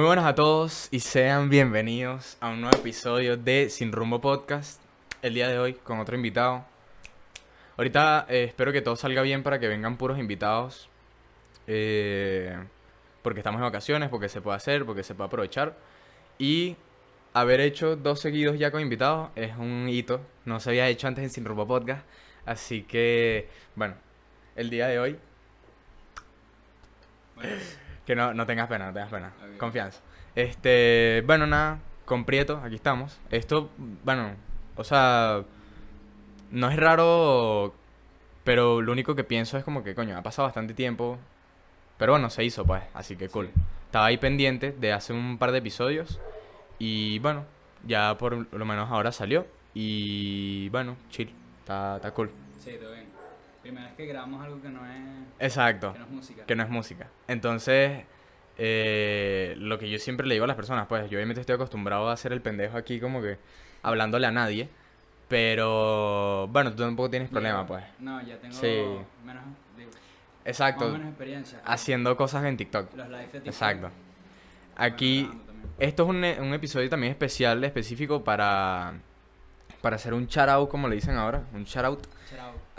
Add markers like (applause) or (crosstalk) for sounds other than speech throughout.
Muy buenas a todos y sean bienvenidos a un nuevo episodio de Sin Rumbo Podcast. El día de hoy con otro invitado. Ahorita eh, espero que todo salga bien para que vengan puros invitados. eh, porque estamos en vacaciones, porque se puede hacer, porque se puede aprovechar. Y haber hecho dos seguidos ya con invitados es un hito. No se había hecho antes en Sin Rumbo Podcast. Así que, bueno, el día de hoy Que no, no tengas pena, no tengas pena. Confianza. Este, bueno, nada, con Prieto, aquí estamos. Esto, bueno, o sea, no es raro, pero lo único que pienso es como que, coño, ha pasado bastante tiempo. Pero bueno, se hizo, pues, así que cool. Sí. Estaba ahí pendiente de hace un par de episodios. Y bueno, ya por lo menos ahora salió. Y bueno, chill. Está, está cool. sí, todo bien. Primera vez que grabamos algo que no es, Exacto. que no es música. que no es música. Entonces, eh, lo que yo siempre le digo a las personas, pues yo obviamente estoy acostumbrado a hacer el pendejo aquí como que hablándole a nadie, pero bueno, tú tampoco tienes problema, pues. No, ya tengo Sí. menos, digo, Exacto, más o menos experiencia. haciendo cosas en TikTok. Los live de TikTok, Exacto. Aquí, esto es un, un episodio también especial, específico para, para hacer un shout out, como le dicen ahora, un shout out.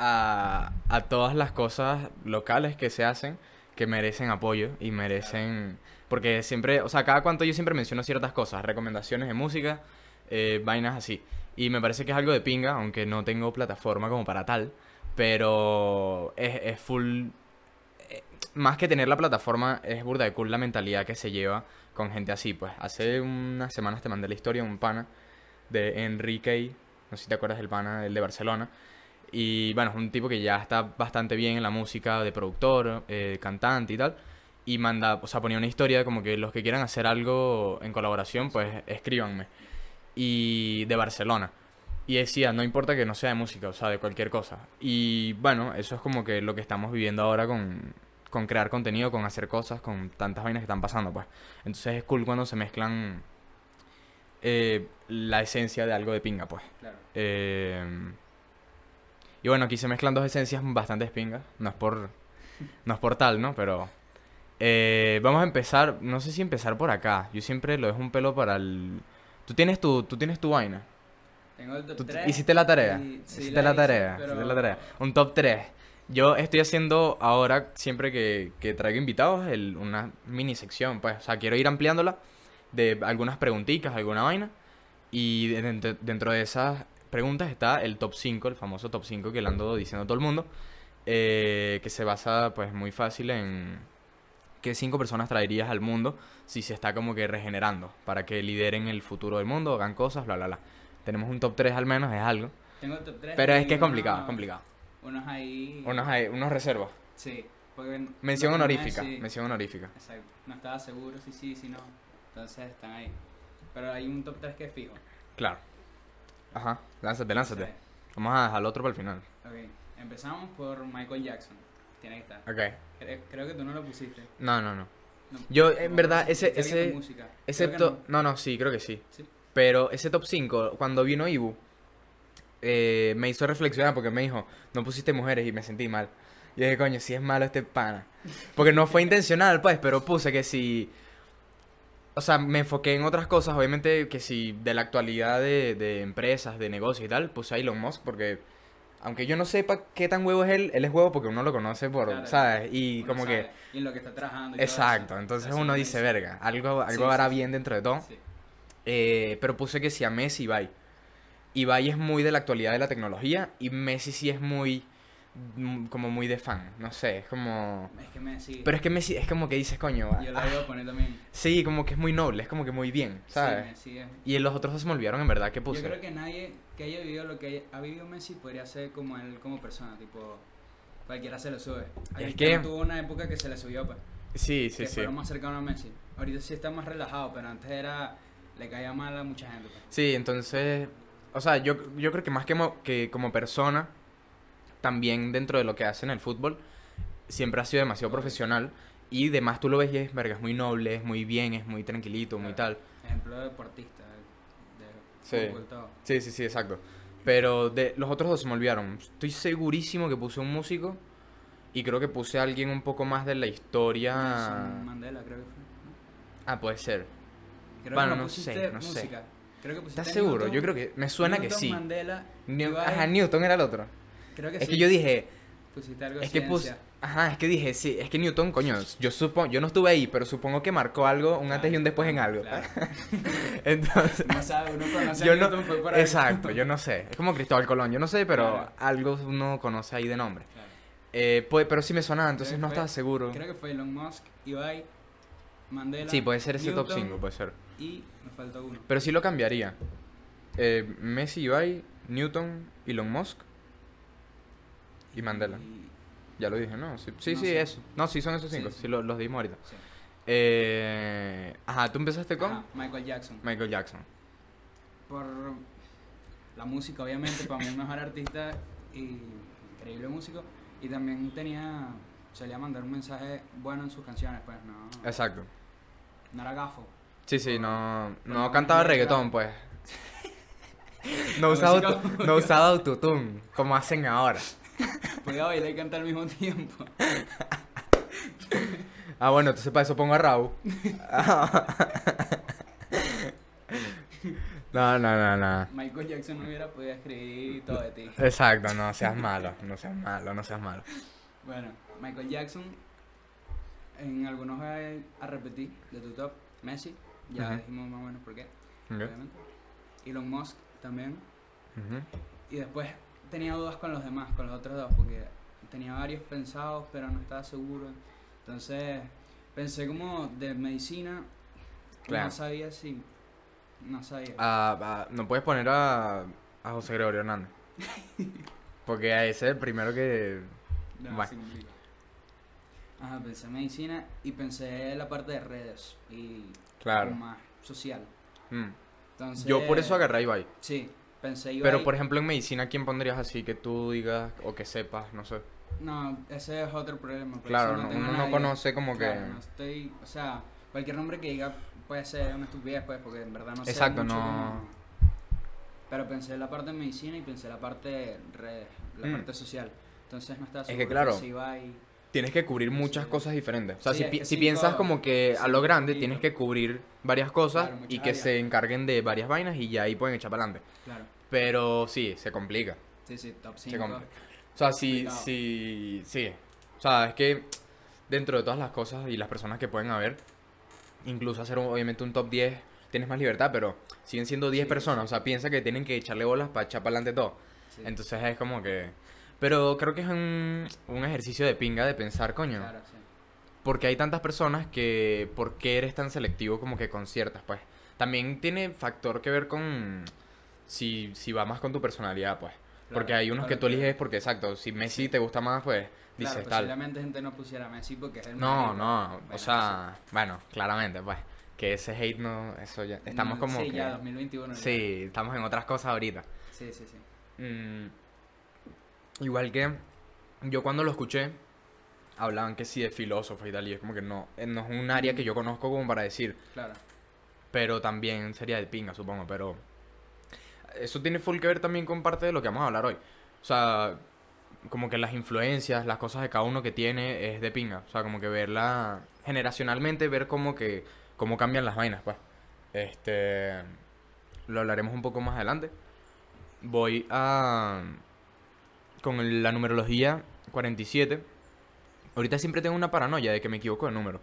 A, todas las cosas locales que se hacen que merecen apoyo y merecen... Porque siempre, o sea, cada cuanto yo siempre menciono ciertas cosas, recomendaciones de música, eh, vainas así. Y me parece que es algo de pinga, aunque no tengo plataforma como para tal, pero es, es full... eh, Más que tener la plataforma, es burda de cool la mentalidad que se lleva con gente así. Pues hace unas semanas te mandé la historia de un pana de Enrique, no sé si te acuerdas del pana, el de Barcelona. Y bueno, es un tipo que ya está bastante bien en la música de productor, eh, cantante y tal. Y manda, o sea, ponía una historia como que los que quieran hacer algo en colaboración, pues escríbanme. Y de Barcelona. Y decía, no importa que no sea de música, o sea, de cualquier cosa. Y bueno, eso es como que lo que estamos viviendo ahora con, con crear contenido, con hacer cosas, con tantas vainas que están pasando, pues. Entonces es cool cuando se mezclan eh, la esencia de algo de pinga, pues. Claro. Eh, y bueno, aquí se mezclan dos esencias bastante pingas. No es por, no es por tal, ¿no? Pero eh, vamos a empezar. No sé si empezar por acá. Yo siempre lo dejo un pelo para el. Tú tienes tu, tú tienes tu vaina. Tengo el top ¿Tú 3. hiciste la tarea? y- sí, hiciste la, tarea. pero- hiciste la tarea. Un top 3. Yo estoy haciendo ahora, siempre que, que traigo invitados, el- una mini sección. Pues, o sea, quiero ir ampliándola de algunas preguntitas, alguna vaina. Y de- dentro, dentro de esas preguntas está el top 5, el famoso top 5 que le ando diciendo a todo el mundo. eh, que se basa, pues, muy fácil en qué cinco personas traerías al mundo si se está como que regenerando para que lideren el futuro del mundo, hagan cosas, bla, bla, bla. Tenemos un top 3 al menos, es algo. Tengo el top 3. Pero es que es complicado, es complicado. Unos ahí. Unos, hay- unos reservas. Sí. Porque Mención honorífica, sí. mención honorífica. Exacto. No estaba seguro si sí, si no. Entonces están ahí. Pero hay un top 3 que es fijo. Claro. Ajá, lánzate, lánzate. Sí. Vamos a dejar el otro para el final. Ok. Empezamos por Michael Jackson. Tiene que estar. Ok. Creo, creo que tú no lo pusiste. No, no, no. No, Yo, en verdad, ese- ese- top... No. no, sí, creo que sí. Sí. Pero ese top 5, cuando vino Ibu, eh, me hizo reflexionar porque me dijo, no pusiste mujeres y me sentí mal. Y dije, coño, si es malo este pana. Porque no fue intencional, pues, pero puse que si... O sea, me enfoqué en otras cosas, obviamente que si de la actualidad de, de empresas, de negocios y tal, puse a Elon Musk porque... Aunque yo no sepa qué tan huevo es él, él es huevo porque uno lo conoce por, Claro. ¿sabes? Y como que... Y en lo que está trabajando. y Exacto, entonces Así uno dice, verga, algo, algo Sí, hará sí, bien dentro de todo. Sí. Eh, pero puse que sí a Messi y Ibai. Ibai es muy de la actualidad de la tecnología y Messi sí es muy, como muy de fan, no sé, es como... Es que me sí. Pero es que Messi es como que dices, coño, Yo ah, lo iba a poner también. sí, como que es muy noble, es como que muy bien, ¿sabes? Sí, Messi es- Y los otros dos se me olvidaron en verdad que Yo puse. creo que nadie que haya vivido lo que haya- ha vivido Messi podría ser como él como persona, tipo cualquiera se lo sube. Es que- tuvo una época que se le subió, pues, Sí, sí, que sí. más cercano a Messi. Ahorita sí está más relajado, pero antes era le caía mal a mucha gente. pues. Sí, entonces, o sea, yo, yo creo que más que, mo- que como persona, también dentro de lo que hace en el fútbol, siempre ha sido demasiado profesional y demás tú lo ves y es, verga, es muy noble, es muy bien, es muy tranquilito, muy tal. Ejemplo de deportista, de Sí. todo. Sí, sí, sí, exacto. Pero de los otros dos se me olvidaron. Estoy segurísimo que puse un músico y creo que puse a alguien un poco más de la historia. Nelson Mandela creo que fue. Ah, puede ser. Creo Bueno, que no sé, no sé. música. Creo que ¿Estás seguro? Newton, Yo creo que me suena que Newton, sí. Mandela, New- Ibai, Ajá, Newton era el otro. Creo que Es sí. que yo dije, Pusiste algo es que puse, ciencia. ajá, es que dije, sí, es que Newton, coño, yo supongo, yo no estuve ahí, pero supongo que marcó algo, un antes y un después en algo. Claro. (laughs) Entonces, No sabe, uno conoce yo a no, Newton fue por exacto, yo no sé, es como Cristóbal Colón, yo no sé, pero Claro. algo uno conoce ahí de nombre. Eh, pero sí me sonaba, entonces no que estaba seguro. Creo que fue Elon Musk, Ibai, Mandela. Sí, puede ser ese top Newton, 5, puede ser. Y me faltó uno. Pero sí lo cambiaría. Eh, Messi, Ibai, Newton, Elon Musk y Mandela. Ya lo dije, ¿no? Sí, sí, No sí, sé. eso. No, sí, son esos cinco. sí. Sí, lo- los dimos ahorita. Eh, ajá, ¿tú empezaste con? Ajá, Michael Jackson. Michael Jackson. Por la música, obviamente, para mí el mejor artista y increíble músico. Y también tenía, solía mandar un mensaje bueno en sus canciones, pues no, Exacto. no era gafo. Sí, sí, no, no cantaba reggaetón, pues. (laughs) No usaba, no usaba autotune, como hacen ahora. (laughs) Podía bailar y cantar al mismo tiempo. Ah, bueno, entonces para eso pongo a Raúl. (laughs) No, no, no, no. Michael Jackson no hubiera podido escribir todo de ti. Exacto, no (laughs) seas malo, no seas malo, no seas malo. Bueno, Michael Jackson, en algunos a, repetir de tu top. Messi, ya dijimos más o menos por qué. Elon Musk también. Y después tenía dudas con los demás, con los otros dos, porque tenía varios pensados, pero no estaba seguro. Entonces pensé como de medicina, Claro. no sabía si. No sabía. Ah, ah, no puedes poner a, a José Gregorio Hernández. (laughs) Porque a ese es el primero que. No, bueno. Ajá, pensé en medicina y pensé en la parte de redes y Claro. más social. Mm. Entonces, Yo por eso agarré a Ibai. Sí, pensé Ibai. Pero por ejemplo en medicina, ¿quién pondrías así que tú digas o que sepas? No sé. No, ese es otro problema. por Claro, no- uno no conoce como que- Claro, no estoy, o sea, cualquier nombre que diga puede ser una estupidez, pues, porque en verdad no sé Exacto, mucho no- cómo- Pero pensé en la parte de medicina y pensé en la parte redes, la Mm. parte social. Entonces no que seguro claro, si Ibai- Tienes que cubrir muchas cosas diferentes. O sea, Sí, si, pi- piensas como que a lo grande, tienes que cubrir varias cosas Claro, y que áreas. se encarguen de varias vainas y ya ahí pueden echar para adelante. Claro, Pero sí, se complica. sí, sí, top Se 5. complica. O sea, sí, sí, sí. O sea, es que dentro de todas las cosas y las personas que pueden haber, incluso hacer un- obviamente un top 10, tienes más libertad, pero siguen siendo 10 Sí, personas. O sea, piensa que tienen que echarle bolas para echar para adelante todo. Entonces es como que... Pero creo que es un, un ejercicio de pinga de pensar, coño. Claro, sí. Porque hay tantas personas que... ¿Por qué eres tan selectivo como que con ciertas? Pues también tiene factor que ver con... Si, si va más con tu personalidad, pues. porque Claro, hay unos que claro tú que- eliges porque, exacto, si Messi te gusta más, pues dices Claro, tal. posiblemente gente no pusiera a Messi porque es el No, no, Bueno, o sea, bueno, claramente, pues. Que ese hate no, eso ya... Estamos Mm, como Sí, que... ya 2021. ya. Sí, estamos en otras cosas ahorita. Sí, sí, sí. Mm, igual que yo cuando lo escuché, hablaban que sí de filósofos y tal, y es como que no, eh, no es un área que yo conozco como para decir, Claro. pero también sería de pinga, supongo, pero eso tiene full que ver también con parte de lo que vamos a hablar hoy. O sea, como que las influencias, las cosas de cada uno que tiene es de pinga, o sea, como que verla generacionalmente, ver como que cómo cambian las vainas, pues. Este lo hablaremos un poco más adelante. Voy a con la numerología 47. Ahorita siempre tengo una paranoia de que me equivoco de número.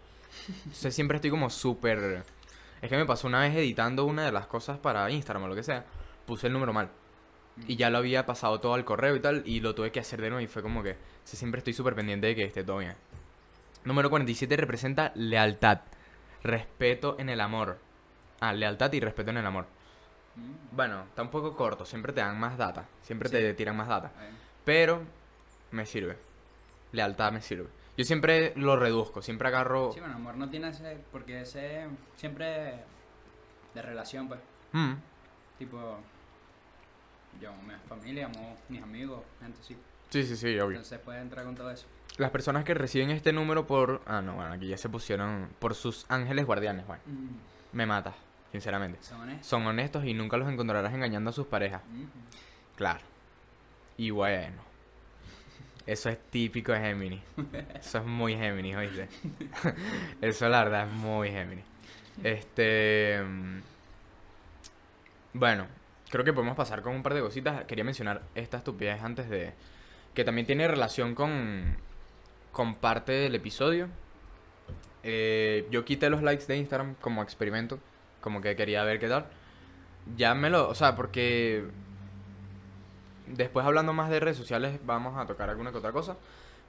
Entonces siempre estoy como súper... Es que me pasó una vez editando una de las cosas para Instagram o lo que sea. Puse el número mal. Y ya lo había pasado todo al correo y tal. Y lo tuve que hacer de nuevo y fue como que... sea, siempre estoy súper pendiente de que esté todo bien. Número 47 representa lealtad. Respeto en el amor. Ah, lealtad y respeto en el amor. Mm, Bueno, está un poco corto. Siempre te dan más data. Siempre Sí. te tiran más data. Pero me sirve. Lealtad me sirve. Yo siempre lo reduzco. Siempre agarro... Sí, bueno, amor no tiene ese. Porque ese. Siempre. De relación, pues. Mm, Tipo. Yo amo mi familia, amo mis amigos, gente así. Sí, sí, sí, obvio. Entonces puede entrar con todo eso. Las personas que reciben este número por... Ah, no, bueno, aquí ya se pusieron por sus ángeles guardianes, bueno. Mm, Me mata, sinceramente. Son honestos. Son honestos y nunca los encontrarás engañando a sus parejas. Mm, Claro. Y bueno. Eso es típico de Géminis. Eso es muy Géminis, oíste. (laughs) Eso la verdad es muy Géminis. Este. mm, Bueno, creo que podemos pasar con un par de cositas. Quería mencionar esta estupidez antes de. Que también tiene relación con. Con parte del episodio. Eh, yo quité los likes de Instagram como experimento. Como que quería ver qué tal. Ya me lo. O sea, porque. Después hablando más de redes sociales, vamos a tocar alguna que otra cosa.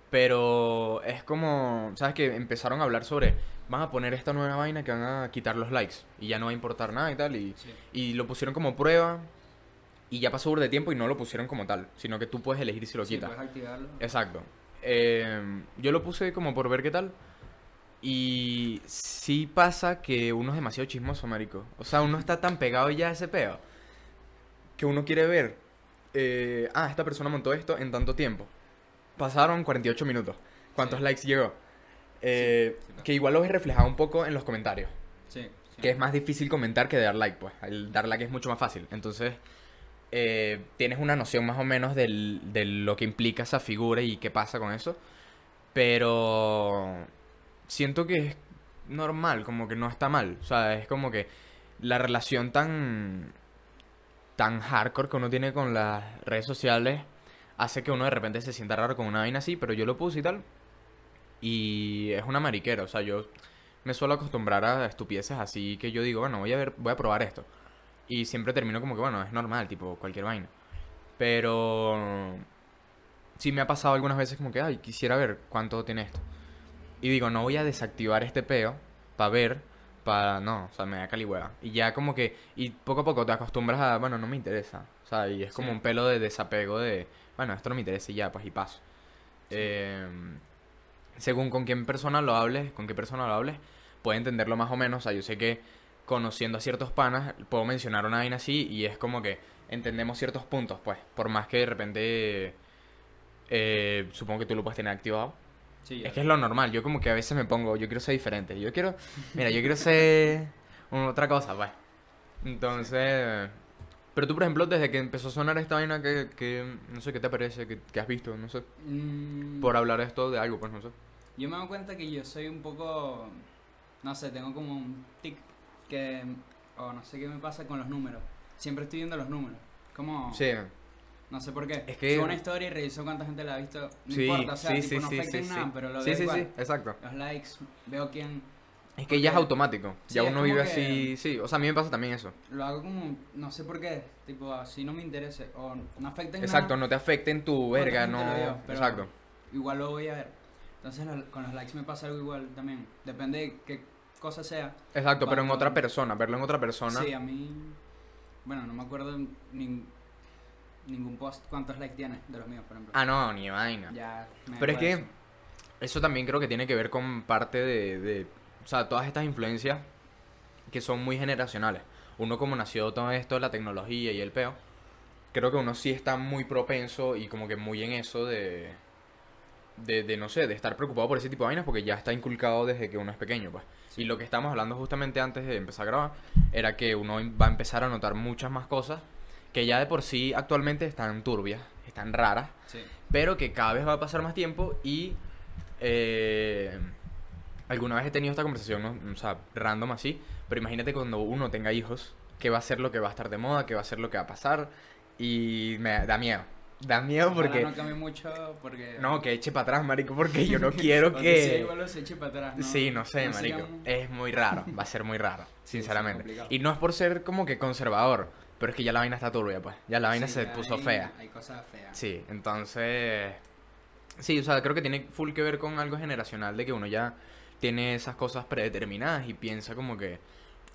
Pero es como, ¿sabes? Que empezaron a hablar sobre, van a poner esta nueva vaina que van a quitar los likes y ya no va a importar nada y tal. Y, Sí. y lo pusieron como prueba y ya pasó de tiempo y no lo pusieron como tal, sino que tú puedes elegir si lo Sí, quitas. puedes activarlo. Exacto. Eh, yo lo puse como por ver qué tal. Y sí pasa que uno es demasiado chismoso, marico. O sea, uno está tan pegado ya a ese peo que uno quiere ver. Eh, ah, esta persona montó esto en tanto tiempo. Pasaron 48 minutos. ¿Cuántos Sí. likes llegó? Eh, sí que igual lo ves reflejado un poco en los comentarios. Sí. sí. Que es más difícil comentar que dar like, pues. El dar like es mucho más fácil. Entonces, eh, tienes una noción más o menos del- de lo que implica esa figura y qué pasa con eso. Pero siento que es normal, como que no está mal. O sea, es como que la relación tan tan hardcore que uno tiene con las redes sociales hace que uno de repente se sienta raro con una vaina así, pero yo lo puse y tal. Y es una mariquera, o sea, yo me suelo acostumbrar a estupideces así que yo digo, bueno, voy a ver, voy a probar esto. Y siempre termino como que, bueno, es normal, tipo, cualquier vaina. Pero sí me ha pasado algunas veces como que, ay, quisiera ver cuánto tiene esto. Y digo, no voy a desactivar este peo para ver, para, no, o sea, me da caligüeva. Y ya como que, y poco a poco te acostumbras a, bueno, no me interesa. O sea, y es como Sí. un pelo de desapego de, bueno, esto no me interesa y ya, pues y paso. Sí. Em, según con quién persona lo hables, con qué persona lo hables, puede entenderlo más o menos. O sea, yo sé que conociendo a ciertos panas, puedo mencionar una vaina así y es como que entendemos ciertos puntos, pues. Por más que de repente, eh, supongo que tú lo puedes tener activado. Sí, Es que es lo normal, yo como que a veces me pongo, yo quiero ser diferente. Yo quiero, mira, yo quiero ser otra cosa, pues. Entonces, pero tú, por ejemplo, desde que empezó a sonar esta vaina, que, que no sé qué te parece, que, que has visto, no sé, Mm, por hablar esto de algo, pues no sé. Yo me doy cuenta que yo soy un poco. No sé, tengo como un tic que. O no sé qué me pasa con los números. Siempre estoy viendo los números. Como. Sí, No sé por qué. Es que- Subo una historia y reviso cuánta gente la ha visto. No sí, importa, o sea, sí, tipo, sí, no sí, afecta sí, nada, sí. pero lo Sí, veo sí, igual. sí, exacto. Los likes, veo quién. Es que ya es automático, Sí, ya uno vive que- así, sí, o sea, a mí me pasa también eso. Lo hago como. No sé por qué. Tipo, así no me interese. O no afecta en Exacto, nada. no te afecta en tu ¿Cuánta verga, no, lo vio? Pero exacto. Igual lo voy a ver. Entonces con los likes me pasa algo igual también. Depende de qué cosa sea. Exacto, pero en otra persona, verlo en otra persona. Sí, a mí. Bueno, no me acuerdo nin- ningún post cuántos likes tiene de los míos, por ejemplo. Ah, no, ni vaina. Ya. me Pero es que eso. eso también creo que tiene que ver con parte de, de, o sea, todas estas influencias que son muy generacionales. Uno como nació todo esto de la tecnología y el peo, creo que uno sí está muy propenso y como que muy en eso de, de, de, no sé, de estar preocupado por ese tipo de vainas porque ya está inculcado desde que uno es pequeño, pues. Y lo que estábamos hablando justamente antes de empezar a grabar era que uno va a empezar a notar muchas más cosas que ya de por sí actualmente están turbias, están raras, Sí. pero que cada vez va a pasar más tiempo y eh, alguna vez he tenido esta conversación, ¿no? o sea, random así, pero imagínate cuando uno tenga hijos, qué va a ser lo que va a estar de moda, qué va a ser lo que va a pasar y me da miedo. Da miedo Ojalá porque... no cambie mucho porque. No, que eche para atrás, marico, porque yo no (laughs) quiero que... igual los eche para atrás. ¿no? Sí, no sé, No marico. sigan- Es muy raro, va a ser muy raro, Sí, sí, sinceramente. complicado. y no es por ser como que conservador, pero es que ya la vaina está turbia, pues. Ya la vaina Sí, se ya puso hay- fea. Hay cosas feas. Sí, entonces... Sí, o sea, creo que tiene full que ver con algo generacional de que uno ya tiene esas cosas predeterminadas y piensa como que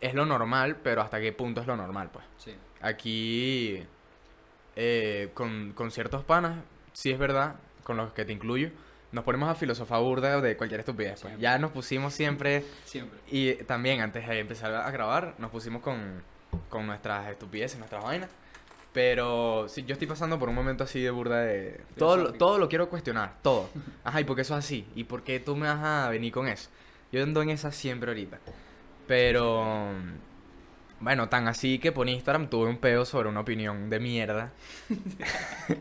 es lo normal, pero hasta qué punto es lo normal, pues. Sí. Aquí, eh, con, con ciertos panas, sí es verdad, con los que te incluyo, nos ponemos a filosofar burda de cualquier estupidez, pues. Ya nos pusimos siempre, Siempre. y también antes de empezar a grabar, nos pusimos con, con nuestras estupideces, nuestras vainas. Pero sí, yo estoy pasando por un momento así de burda de... Todo, lo- todo lo quiero cuestionar, todo. (laughs) Ajá, ¿y por qué eso es así? ¿Y por qué tú me vas a venir con eso? Yo ando en esa siempre ahorita. Pero... Bueno, tan así que por Instagram tuve un pedo sobre una opinión de mierda. (laughs)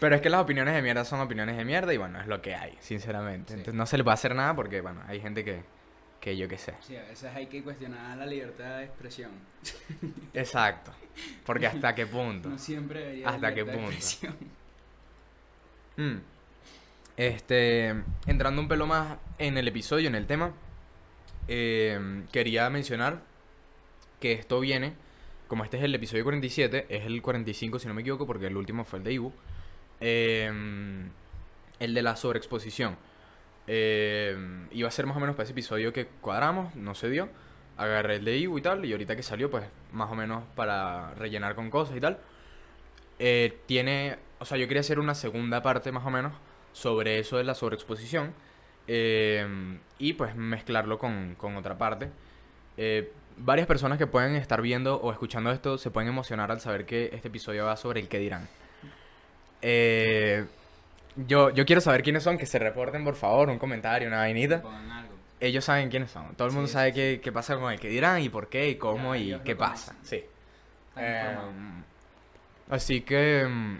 Pero es que las opiniones de mierda son opiniones de mierda y bueno, es lo que hay, sinceramente. Sí. Entonces no se le puede hacer nada porque, bueno, hay gente que, que yo qué sé. Sí, a veces hay que cuestionar la libertad de expresión. Exacto. Porque hasta qué punto. (laughs) No siempre haber ¿Hasta qué libertad de punto? expresión. (laughs) Mm. Este, entrando un pelo más en el episodio, en el tema, eh, quería mencionar que esto viene, como este es el episodio 47, es el 45 si no me equivoco, porque el último fue el de Ibu, eh, el de la sobreexposición. Eh, iba a ser más o menos para ese episodio que cuadramos, no se dio. Agarré el de Ibu y tal, y ahorita que salió, pues más o menos para rellenar con cosas y tal. Eh, tiene, o sea, yo quería hacer una segunda parte más o menos sobre eso de la sobreexposición eh, y pues mezclarlo con, con otra parte. Eh, varias personas que pueden estar viendo o escuchando esto se pueden emocionar al saber que este episodio va sobre el que dirán. Eh, yo, yo quiero saber quiénes son, que se reporten por favor, un comentario, una vainita. Algo. Ellos saben quiénes son, todo el mundo Sí, sabe sí, qué, qué pasa con el que dirán y por qué y cómo Ya, y qué pasa. conocen. Sí. Em, así que, mm,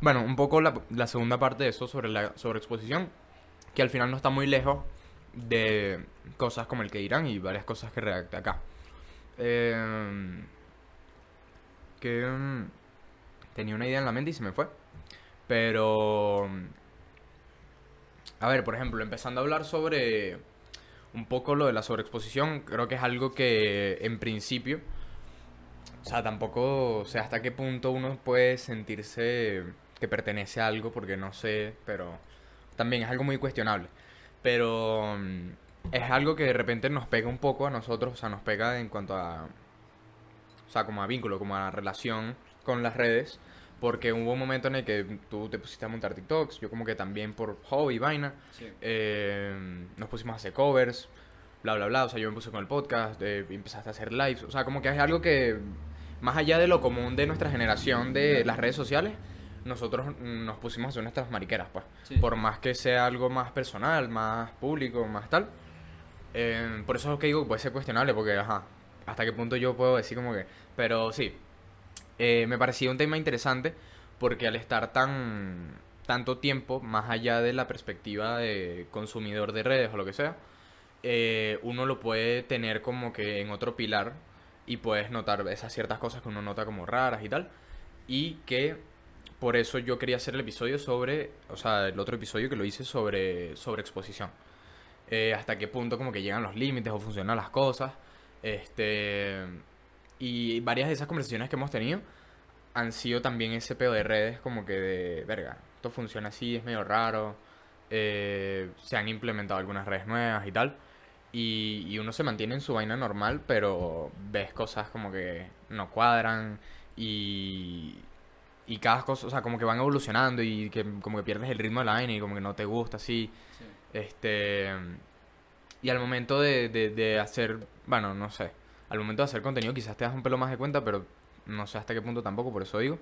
bueno, un poco la, la segunda parte de eso sobre la sobreexposición, que al final no está muy lejos de cosas como el que dirán y varias cosas que redacté acá. Em, que mm, tenía una idea en la mente y se me fue. Pero, a ver, por ejemplo, empezando a hablar sobre un poco lo de la sobreexposición, creo que es algo que en principio o sea, tampoco sé hasta qué punto uno puede sentirse que pertenece a algo, porque no sé, pero también es algo muy cuestionable. Pero es algo que de repente nos pega un poco a nosotros, o sea, nos pega en cuanto a, o sea, como a vínculo, como a relación con las redes, porque hubo un momento en el que tú te pusiste a montar TikToks, yo como que también por hobby, vaina, Sí. eh, nos pusimos a hacer covers, bla, bla, bla. O sea, yo me puse con el podcast, eh, empezaste a hacer lives. O sea, como que es algo que, más allá de lo común de nuestra generación de las redes sociales, nosotros nos pusimos a hacer nuestras mariqueras, pues. Sí. Por más que sea algo más personal, más público, más tal. Eh, por eso es que digo puede ser cuestionable, porque, ajá, hasta qué punto yo puedo decir como que... Pero sí, eh, me parecía un tema interesante porque al estar tan tanto tiempo más allá de la perspectiva de consumidor de redes o lo que sea, eh, uno lo puede tener como que en otro pilar y puedes notar esas ciertas cosas que uno nota como raras y tal. Y que por eso yo quería hacer el episodio sobre, o sea, el otro episodio que lo hice sobre, sobre exposición. Eh, hasta qué punto como que llegan los límites o funcionan las cosas. Este, y varias de esas conversaciones que hemos tenido han sido también ese pedo de redes como que de, verga, esto funciona así, es medio raro. eh, se han implementado algunas redes nuevas y tal. Y, y uno se mantiene en su vaina normal, pero ves cosas como que no cuadran y, y cada cosa, o sea, como que van evolucionando y que como que pierdes el ritmo de la vaina y como que no te gusta así. Sí. Este. Y al momento de, de, de hacer. Bueno, no sé. Al momento de hacer contenido quizás te das un pelo más de cuenta, pero no sé hasta qué punto tampoco, por eso digo.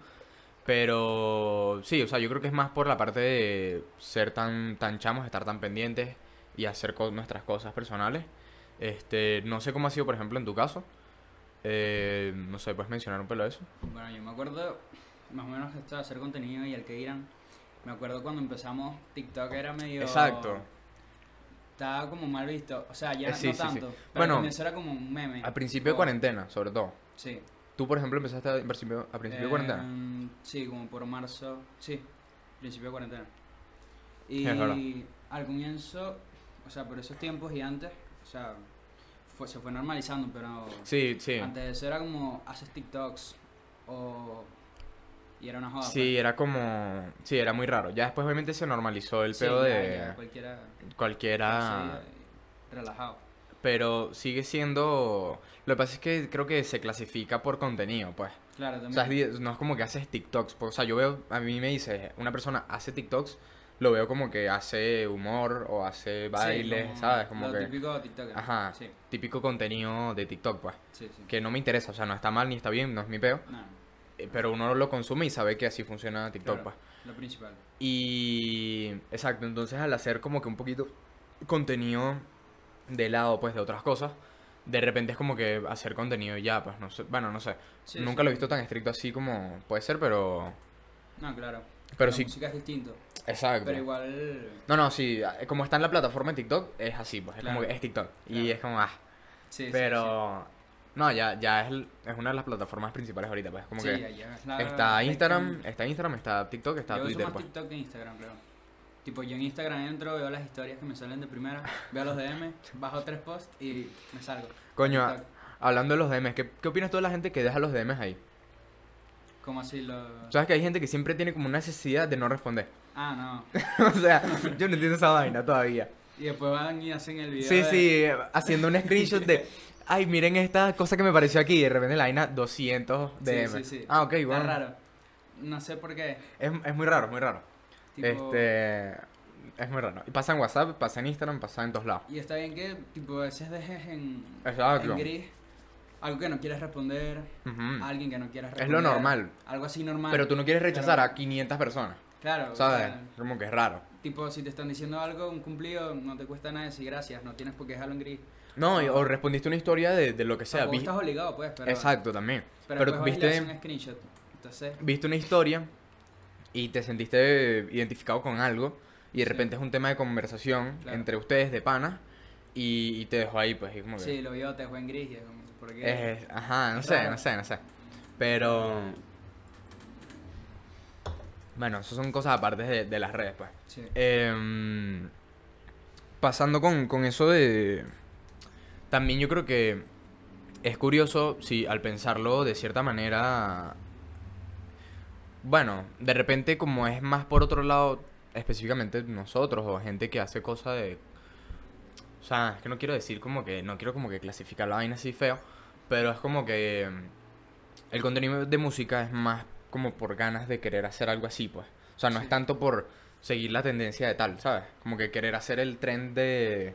Pero sí, o sea, yo creo que es más por la parte de ser tan, tan chamos, estar tan pendientes y hacer co- nuestras cosas personales. Este, no sé cómo ha sido, por ejemplo, en tu caso. Eh, no sé, ¿puedes mencionar un pelo de eso? Bueno, yo me acuerdo más o menos esto de hacer contenido y el que dirán. Me acuerdo cuando empezamos, TikTok era medio. Exacto. Estaba como mal visto. O sea, ya Eh, sí, no sí, sí. tanto. Pero Bueno, era como un meme. Al principio de cuarentena, sobre todo. Sí. Tú, por ejemplo, empezaste a, a principio, a principio de cuarentena. Em, Sí, como por marzo. Sí, principio de cuarentena. Y Es al comienzo, o sea, por esos tiempos y antes, o sea, fue- se fue normalizando, pero Sí, sí. antes de eso era como haces TikToks o. Y era una joda. Sí, era como... Sí, era muy raro. Ya después obviamente se normalizó el pues. Sí, pedo ya- de ya cualquiera. cualquiera... sí, relajado. Pero sigue siendo... Lo que pasa es que creo que se clasifica por contenido, pues. Claro, O también. sea, es di- no es como que haces TikToks. pues, O sea, yo veo... A mí me dice, una persona hace TikToks, lo veo como que hace humor o hace Sí, como ¿sabes? Como lo que... típico TikToker. Ajá, Sí, típico contenido de TikTok, pues. sí, sí. Que no me interesa, o sea, no está mal ni está bien, no es mi peo. No, Pero uno lo consume y sabe que así funciona TikTok, claro, lo principal. Y exacto, entonces al hacer como que un poquito contenido de lado pues de otras cosas, de repente es como que hacer contenido y ya, pues no sé, bueno, no sé. Sí, Nunca sí. lo he visto tan estricto así como puede ser, pero No, claro. pero la sí música es distinto. Exacto. Pero igual. No, no, sí, eh, como está en la plataforma de TikTok, es así, pues, es como Claro. que es TikTok. Y Claro. es como, ah, Sí, sí, pero... No, ya, ya es, el- es una de las plataformas principales ahorita, pues, como sí. que... Ya es la- Está es Instagram, está Instagram, está TikTok, está yo uso Twitter, más pues. TikTok que Instagram, creo. Tipo, yo en Instagram entro, veo las historias que me salen de primera, veo los DM, (laughs) bajo tres posts y me salgo. Coño, hablando de los DMs, ¿qué, ¿qué opinas tú de la gente que deja los DMs ahí? ¿Cómo así lo.? Sabes que hay gente que siempre tiene como una necesidad de no responder. Ah, no. (laughs) o sea, yo no entiendo esa vaina todavía. Y después van y hacen el video. Sí, de- sí, haciendo un screenshot de, (laughs) ay, miren esta cosa que me pareció aquí, y de repente la vaina 200 Sí, DM. sí, sí. Ah, ok, Está bueno. raro. No sé por qué. Es, es muy raro, muy raro. Tipo, Este, es muy raro. Y pasa en WhatsApp, pasa en Instagram, pasa en todos lados. Y está bien que, tipo, a veces dejes en, en gris algo que no quieres responder, Ujú. a alguien que no quieras Es responder. lo normal. Algo así normal. Pero tú no quieres rechazar a 500 personas, Claro, o ¿sabes? sea, Como que es raro. tipo, si te están diciendo algo, un cumplido, no te cuesta nada decir gracias, no tienes por qué dejarlo en gris. No, o respondiste una historia de, de lo que sea. Vi- estás obligado, pues, pero... Exacto, también. Pero, viste, un screenshot. Entonces, viste una historia y te sentiste identificado con algo y de Sí. repente es un tema de conversación Claro. entre ustedes de pana y, y te dejó ahí, pues, y como que... sí, lo vio, te dejó en gris y es como, ¿por qué? es- ajá, no Es sé, raro. no sé, no sé. Pero... Bueno, eso son cosas aparte de, de las redes, pues. Sí. Em, pasando con, con eso de... También yo creo que es curioso si al pensarlo de cierta manera... Bueno, de repente como es más por otro lado, específicamente nosotros o gente que hace cosas de... O sea, es que no quiero decir como que... No quiero como que clasificar la vaina así feo, pero es como que... em, El contenido de música es más como por ganas de querer hacer algo así, pues. O sea, no Sí. es tanto por seguir la tendencia de tal, ¿sabes? Como que querer hacer el trend de...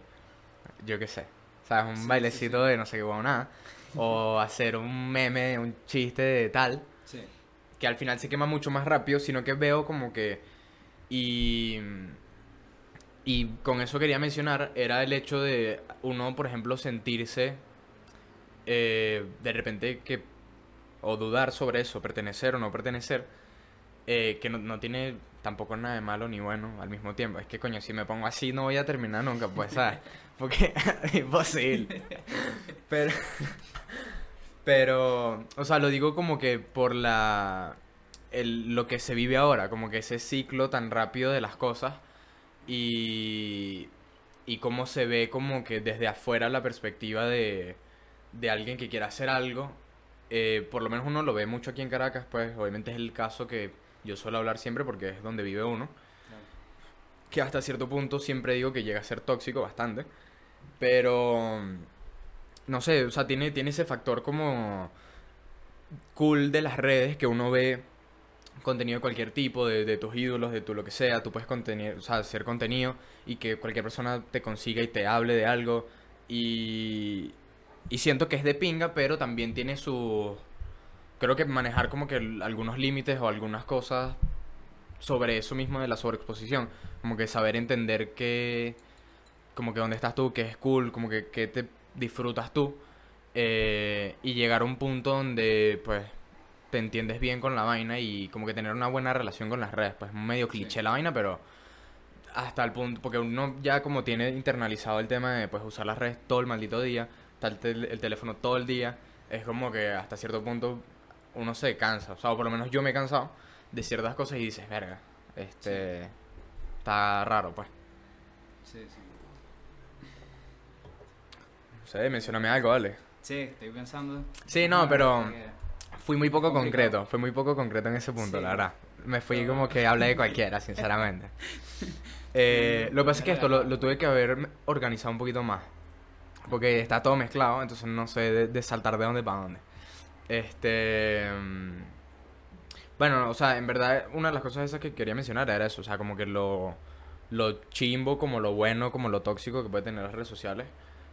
Yo qué sé. ¿Sabes? Un Sí, bailecito sí. de no sé qué nada. O (laughs) hacer un meme, un chiste de tal. Sí. Que al final se quema mucho más rápido, sino que veo como que... Y... Y con eso quería mencionar, era el hecho de uno, por ejemplo, sentirse eh, de repente que... O dudar sobre eso, pertenecer o no pertenecer, eh, que no, no tiene tampoco nada de malo ni bueno al mismo tiempo. Es que, coño, si me pongo así no voy a terminar nunca, pues, ¿sabes? (laughs) Porque (laughs) es imposible. (laughs) Pero... Pero, o sea, lo digo como que por la... El, lo que se vive ahora, como que ese ciclo tan rápido de las cosas y, y cómo se ve como que desde afuera la perspectiva de, de alguien que quiera hacer algo. eh, por lo menos uno lo ve mucho aquí en Caracas, pues obviamente es el caso que yo suelo hablar siempre porque es donde vive uno. Que hasta cierto punto siempre digo que llega a ser tóxico bastante. Pero no sé, o sea, tiene, tiene ese factor como cool de las redes que uno ve contenido de cualquier tipo, de, de tus ídolos, de tu lo que sea, tú puedes contener, o sea, hacer contenido y que cualquier persona te consiga y te hable de algo y, y siento que es de pinga, pero también tiene su, creo que manejar como que algunos límites o algunas cosas sobre eso mismo de la sobreexposición, como que saber entender que, como que dónde estás tú, que es cool, como que, que te disfrutas tú eh, y llegar a un punto donde pues te entiendes bien con la vaina y como que tener una buena relación con las redes, pues medio Sí. cliché la vaina, pero hasta el punto, porque uno ya como tiene internalizado el tema de pues usar las redes todo el maldito día, estar el, tel- el teléfono todo el día, es como que hasta cierto punto uno se cansa, o sea, o por lo menos yo me he cansado de ciertas cosas y dices, verga, este, está raro, pues. Sí, sí. No sé, mencioname algo, vale. Sí, estoy pensando. Sí, no, pero fui muy poco Complicado. concreto, fui muy poco concreto en ese punto, Sí. la verdad. Me fui como que hablé de cualquiera, sinceramente. (laughs) Eh, lo que pasa es que esto lo, lo tuve que haber organizado un poquito más. Porque está todo mezclado, entonces no sé de, de saltar de dónde para dónde. Este. mm, Bueno, o sea, en verdad, una de las cosas esas que quería mencionar era eso. O sea, como que lo, lo chimbo, como lo bueno, como lo tóxico que puede tener las redes sociales.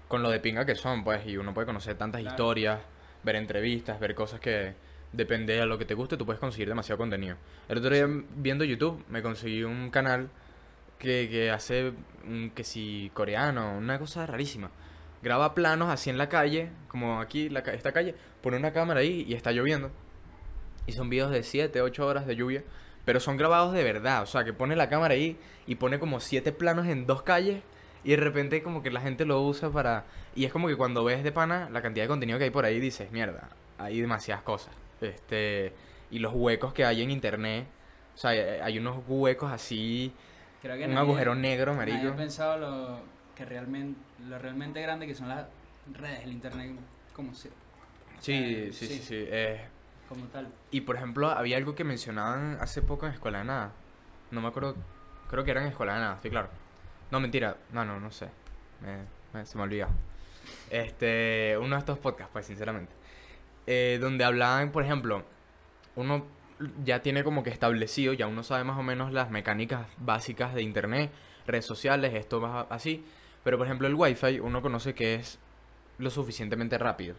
Con lo de pinga que son, pues. Y uno puede conocer tantas Claro. historias, ver entrevistas, ver cosas que. Depende de lo que te guste, tú puedes conseguir demasiado contenido. El otro día, viendo YouTube, me conseguí un canal que, que hace un que si coreano, una cosa rarísima. Graba planos así en la calle, como aquí, la, esta calle, pone una cámara ahí y está lloviendo. Y son videos de 7, 8 horas de lluvia pero son grabados de verdad. O sea, que pone la cámara ahí y pone como siete planos en dos calles y de repente como que la gente lo usa para... Y es como que cuando ves de pana la cantidad de contenido que hay por ahí dices, mierda, hay demasiadas cosas. Este... Y los huecos que hay en internet. O sea, hay- unos huecos así... Creo que Un nadie- agujero negro, marico. ha pensado lo que realmente, lo realmente grande que son las redes, el internet, como si, Sí, sí, sí, sí. eh, como tal. Y por ejemplo, había algo que mencionaban hace poco en Escuela de Nada. No me acuerdo, creo que era en Escuela de Nada, sí, claro. No, mentira, no, no, no sé. Me- me- se me olvidó. Este, uno de estos podcasts, pues, sinceramente. Eh, donde hablaban, por ejemplo, uno ya tiene como que establecido, ya uno sabe más o menos las mecánicas básicas de internet, redes sociales, esto va así. Pero por ejemplo, el wifi uno conoce que es lo suficientemente rápido.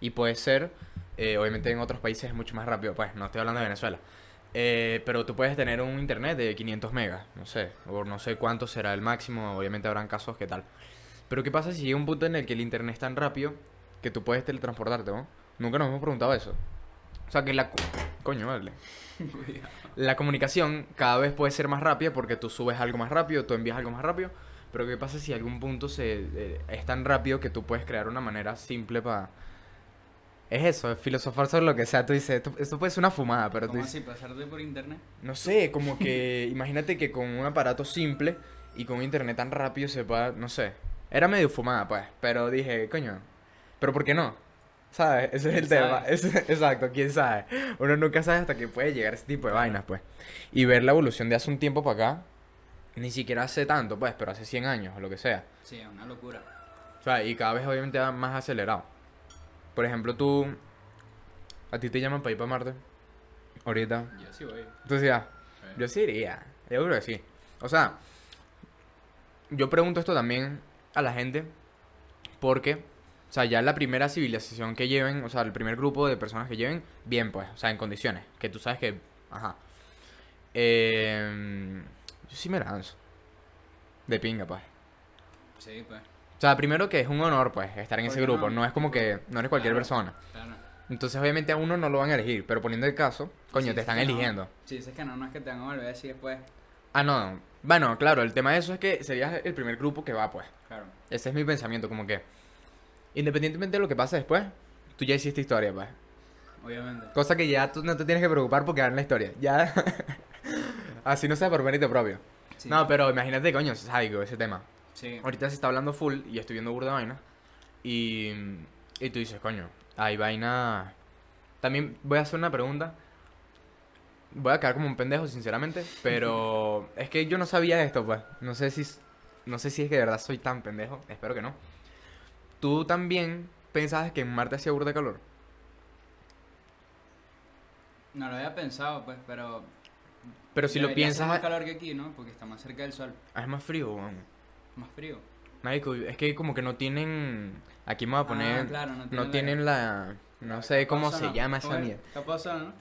Y puede ser, eh, obviamente en otros países es mucho más rápido, pues no estoy hablando de Venezuela. Eh, pero tú puedes tener un internet de 500 megas, no sé, o no sé cuánto será el máximo, obviamente habrán casos que tal. Pero ¿qué pasa si llega un punto en el que el internet es tan rápido que tú puedes teletransportarte, ¿no? Nunca nos hemos preguntado eso. O sea, que la... co- Coño, vale. (laughs) La comunicación cada vez puede ser más rápida porque tú subes algo más rápido, tú envías algo más rápido. Pero ¿qué pasa si algún punto se, eh, es tan rápido que tú puedes crear una manera simple para... Es eso, es filosofar sobre lo que sea. Tú dices, esto, esto puede ser una fumada, pero tú ¿Cómo dices... así? ¿Pasarte por internet? No sé, como que (laughs) imagínate que con un aparato simple y con internet tan rápido se pueda, no sé. Era medio fumada, pues, pero dije, coño, pero ¿por qué no? ¿Sabes? Ese es el ¿Quién tema. Ese- exacto, quién sabe. Uno nunca sabe hasta que puede llegar ese tipo de vainas, pues. Y ver la evolución de hace un tiempo para acá, ni siquiera hace tanto, pues, pero hace 100 años o lo que sea. Sí, es una locura. O sea, y cada vez obviamente va más acelerado. Por ejemplo, tú, a ti te llaman para ir para Marte, ahorita. Yo sí voy. Tú decías, yo sí iría. Yo creo que sí. O sea, yo pregunto esto también a la gente porque, o sea, ya la primera civilización que lleven, o sea, el primer grupo de personas que lleven, bien, pues, o sea, en condiciones. Que tú sabes que, ajá. Eh, yo sí me lanzo. De pinga, pues. Sí, pues. O sea, primero que es un honor, pues, estar en ¿Por ese grupo. no? Es como que no eres cualquier Claro. persona. Claro. Entonces, obviamente, a uno no lo van a elegir. Pero poniendo el caso, coño, te están que no, eligiendo. Si dices que no, no es que te van a volver a decir después. Ah, no. Bueno, claro, el tema de eso es que serías el primer grupo que va, pues. Claro. Ese es mi pensamiento, como que. Independientemente de lo que pase después, tú ya hiciste historia, pues. Obviamente. Cosa que ya tú no te tienes que preocupar por quedar en la historia. Ya. (laughs) Así no sea por mérito propio. Sí. No, pero imagínate, coño, es sádico ese tema. Sí. Ahorita se está hablando full y estoy viendo burda de vaina. Y, y tú dices, coño, hay vaina. También voy a hacer una pregunta. Voy a quedar como un pendejo, sinceramente. Pero (laughs) es que yo no sabía esto, pues. No sé si, no sé si es que de verdad soy tan pendejo. Espero que no. ¿Tú también pensabas que en Marte hacía burda de calor? No lo había pensado, pues, pero. Pero si lo piensas. más calor que aquí, ¿no? Porque está más cerca del sol. Ah, es más frío, weón. Más frío. Marico, es que como que no tienen. Aquí me voy a poner. Ah, claro, no no tienen la- tienen la. No sé cómo se llama esa ¿Cómo es? mierda. Capa ozono, ¿no?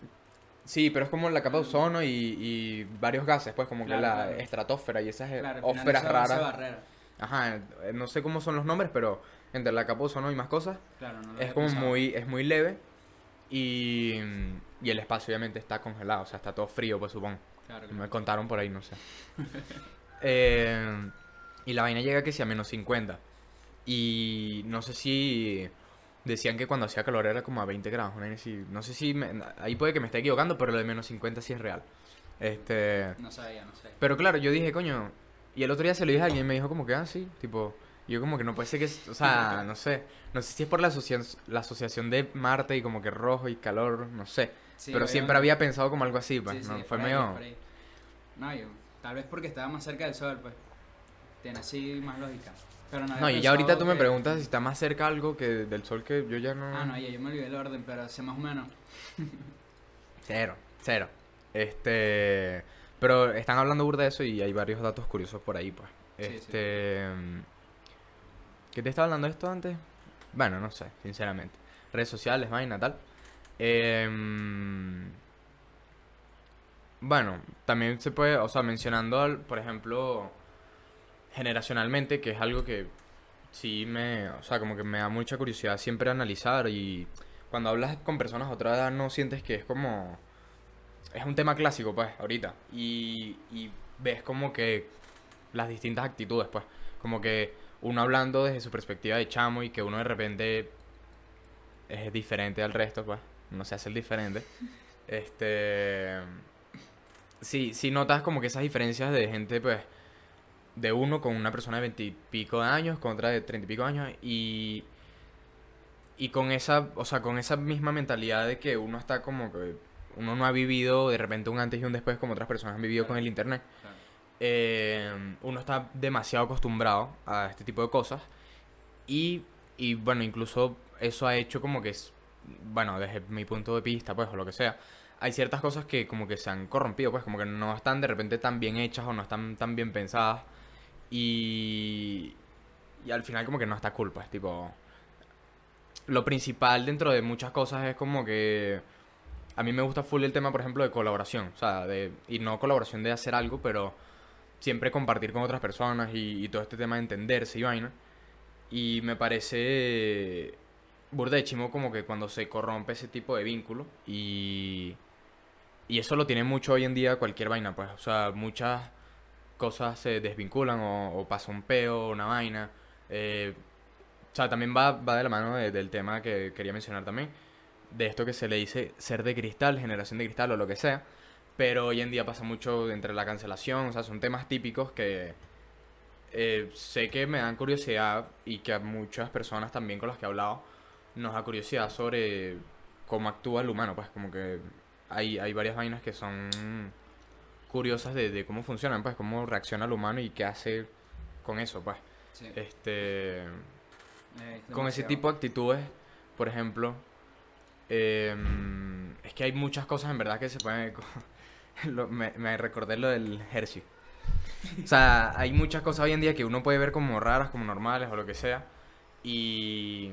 Sí, pero es como la capa de ozono y, y varios gases, pues como Claro, que la claro. estratosfera y esas Claro, al final ósferas raras. Ajá, eh, no sé cómo son los nombres, pero entre la capa de ozono y más cosas Claro, no es como muy es muy leve y, y el espacio obviamente está congelado, o sea, está todo frío, pues supongo. Claro, Me contaron por ahí, no sé. (laughs) Eh, y la vaina llega que sea a menos 50. Y no sé si decían que cuando hacía calor era como a 20 grados. una vaina así. No sé si... me- ahí puede que me esté equivocando, pero lo de menos 50 sí es real. Este... No sabía, no sé. Pero claro, yo dije, coño... Y el otro día se lo dije a alguien y me dijo como que, ah, sí, tipo... Yo como que no puede ser que... O sea, no sé. No sé si es por la, asocia- la asociación de Marte y como que rojo y calor, no sé. Sí, pero siempre había pensado como algo así, pues. Sí, ¿no? sí, Fue medio... No, yo. Tal vez porque estaba más cerca del sol, pues. Tiene así más lógica. Pero no, No, y ya ahorita tú me preguntas si está más cerca algo que del sol que yo ya no... Ah, no, ya yo me olvidé el orden, pero sé más o menos. (laughs) Cero, cero. Este... Pero están hablando burda de eso y hay varios datos curiosos por ahí, pues. Este... ¿Qué te estaba hablando de esto antes? Bueno, no sé, sinceramente. Redes sociales, vaina, tal. Em, Bueno, también se puede, o sea, mencionando, al- por ejemplo, generacionalmente, que es algo que sí me, o sea, como que me da mucha curiosidad siempre analizar y cuando hablas con personas de otra edad no sientes que es como, es un tema clásico, pues, ahorita. Y, y ves como que las distintas actitudes, pues. Como que uno hablando desde su perspectiva de chamo y que uno de repente es diferente al resto, pues. No se hace el diferente. (laughs) Este. Sí, sí notas como que esas diferencias de gente, pues. De uno con una persona de veintipico de años, con otra de treinta y pico años. Y. Y con esa, o sea, con esa misma mentalidad de que uno está como que uno no ha vivido de repente un antes y un después como otras personas han vivido con el internet. Claro. Eh, uno está demasiado acostumbrado a este tipo de cosas y, y bueno, incluso eso ha hecho como que, es, bueno, desde mi punto de vista, pues, o lo que sea, hay ciertas cosas que como que se han corrompido, pues, como que no están de repente tan bien hechas o no están tan bien pensadas y, y al final como que no está cool, pues, tipo, lo principal dentro de muchas cosas es como que a mí me gusta full el tema, por ejemplo, de colaboración. O sea, de, y no colaboración de hacer algo, pero siempre compartir con otras personas y, y todo este tema de entenderse y vaina. Y me parece burda de chimo como que cuando se corrompe ese tipo de vínculo. Y, y eso lo tiene mucho hoy en día cualquier vaina, pues. O sea, muchas cosas se desvinculan o, o pasa un peo, una vaina. Eh, o sea, también va, va de la mano de- del tema que quería mencionar también de esto que se le dice ser de cristal, generación de cristal o lo que sea. Pero hoy en día pasa mucho entre la cancelación, o sea, son temas típicos que eh, sé que me dan curiosidad y que a muchas personas también con las que he hablado nos da curiosidad sobre cómo actúa el humano, pues como que hay, hay varias vainas que son curiosas de, de cómo funcionan, pues cómo reacciona el humano y qué hace con eso, pues. Sí. Este, Es con ese tipo de actitudes, por ejemplo, em, es que hay muchas cosas en verdad que se pueden... (laughs) (laughs) lo- me, me recordé lo del Hershey. O sea, hay muchas cosas hoy en día que uno puede ver como raras, como normales o lo que sea. Y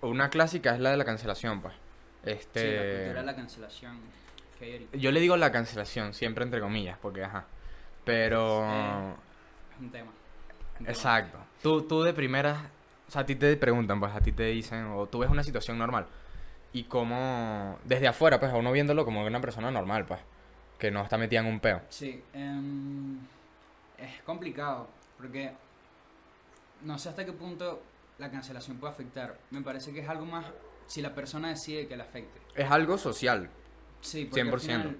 una clásica es la de la cancelación, pues. Sí, la Este, cultura de la cancelación yo le digo la cancelación, siempre entre comillas, porque ajá. Pero... Eh, Es un tema. un tema. Exacto. Tú, tú de primeras, o sea, a ti te preguntan, pues a ti te dicen, o tú ves una situación normal. Y cómo, desde afuera, pues a uno viéndolo como una persona normal, pues, que no está metida en un peo. Sí, em, es complicado porque no sé hasta qué punto la cancelación puede afectar. Me parece que es algo más si la persona decide que le afecte. Es algo social. Sí, porque 100%. Al final,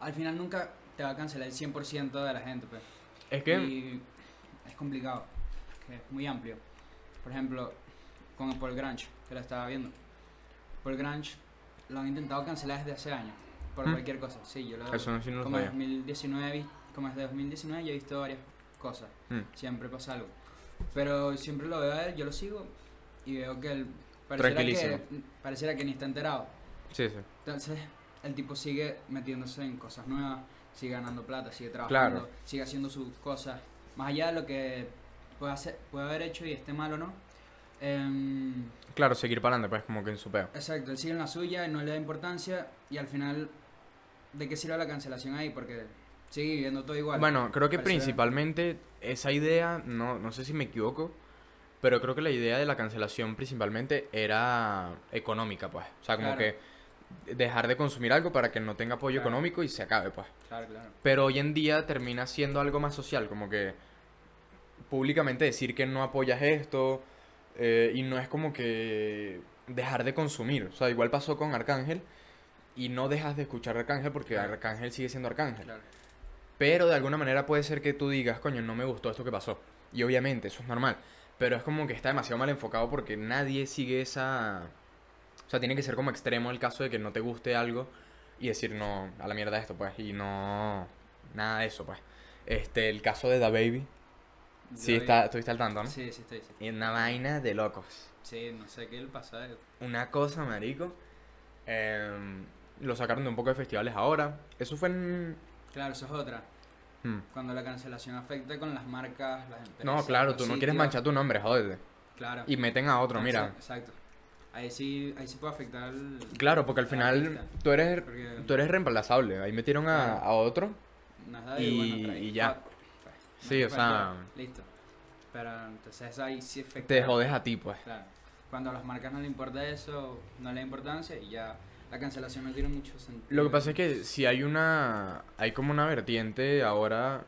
al final nunca te va a cancelar el 100% de la gente, pues. Es que, Y es complicado, que es muy amplio. Por ejemplo, con Paul Grange, que lo estaba viendo. Paul Grange lo han intentado cancelar desde hace años, por ¿Mm? cualquier cosa. Sí, yo lo eso no, sí no como, sabía. 2019, vi- como desde 2019 yo he visto varias cosas. Mm. Siempre pasa algo. Pero siempre lo veo a él, yo lo sigo y veo que él pareciera que, pareciera que ni está enterado. Sí, sí. Entonces, el tipo sigue metiéndose en cosas nuevas, sigue ganando plata, sigue trabajando, Claro. sigue haciendo sus cosas. Más allá de lo que puede, hacer, puede haber hecho y esté mal o no. Em, Claro, seguir para adelante, pues, como que en su peo. exacto, él sigue en la suya, no le da importancia y al final, ¿de qué sirve la cancelación ahí? Porque sigue viviendo todo igual. Bueno, creo que principalmente esa idea, no, no sé si me equivoco, pero creo que la idea de la cancelación principalmente era económica, pues. O sea, como Claro. que dejar de consumir algo para que no tenga apoyo Claro. económico y se acabe, pues. Claro, claro. Pero hoy en día termina siendo algo más social, como que públicamente decir que no apoyas esto eh, y no es como que dejar de consumir. O sea, igual pasó con Arcángel y no dejas de escuchar a Arcángel porque Claro. Arcángel sigue siendo Arcángel. claro. Pero de alguna manera puede ser que tú digas, coño, no me gustó esto que pasó. Y obviamente, eso es normal. Pero es como que está demasiado mal enfocado porque nadie sigue esa... O sea, tiene que ser como extremo el caso de que no te guste algo y decir, no, a la mierda esto, pues. Y no... Nada de eso, pues. Este, el caso de Da Baby. Sí, está, vi- estuviste al tanto, ¿no? Sí, sí, estoy. Sí, Y una vaina de locos. Sí, no sé qué le pasa. Una cosa, marico. em, lo sacaron de un poco de festivales ahora. Eso fue en... Claro, eso es otra. hmm. Cuando la cancelación afecta con las marcas, las empresas. No, claro, tú no quieres manchar tu nombre, joder. Claro. Y meten a otro, mira. Exacto. Ahí sí, ahí sí puede afectar al- Claro, porque al al final artista, tú eres, porque tú eres reemplazable. Ahí metieron a, Claro. a otro. nada y- bueno, y ya. Sí, o sea- Listo. Pero entonces ahí sí afecta. Te jodes a ti, pues. Claro. Cuando a las marcas no le importa eso, no le da importancia y ya la cancelación no tiene mucho sentido. Lo que pasa es que si hay una. Hay como una vertiente ahora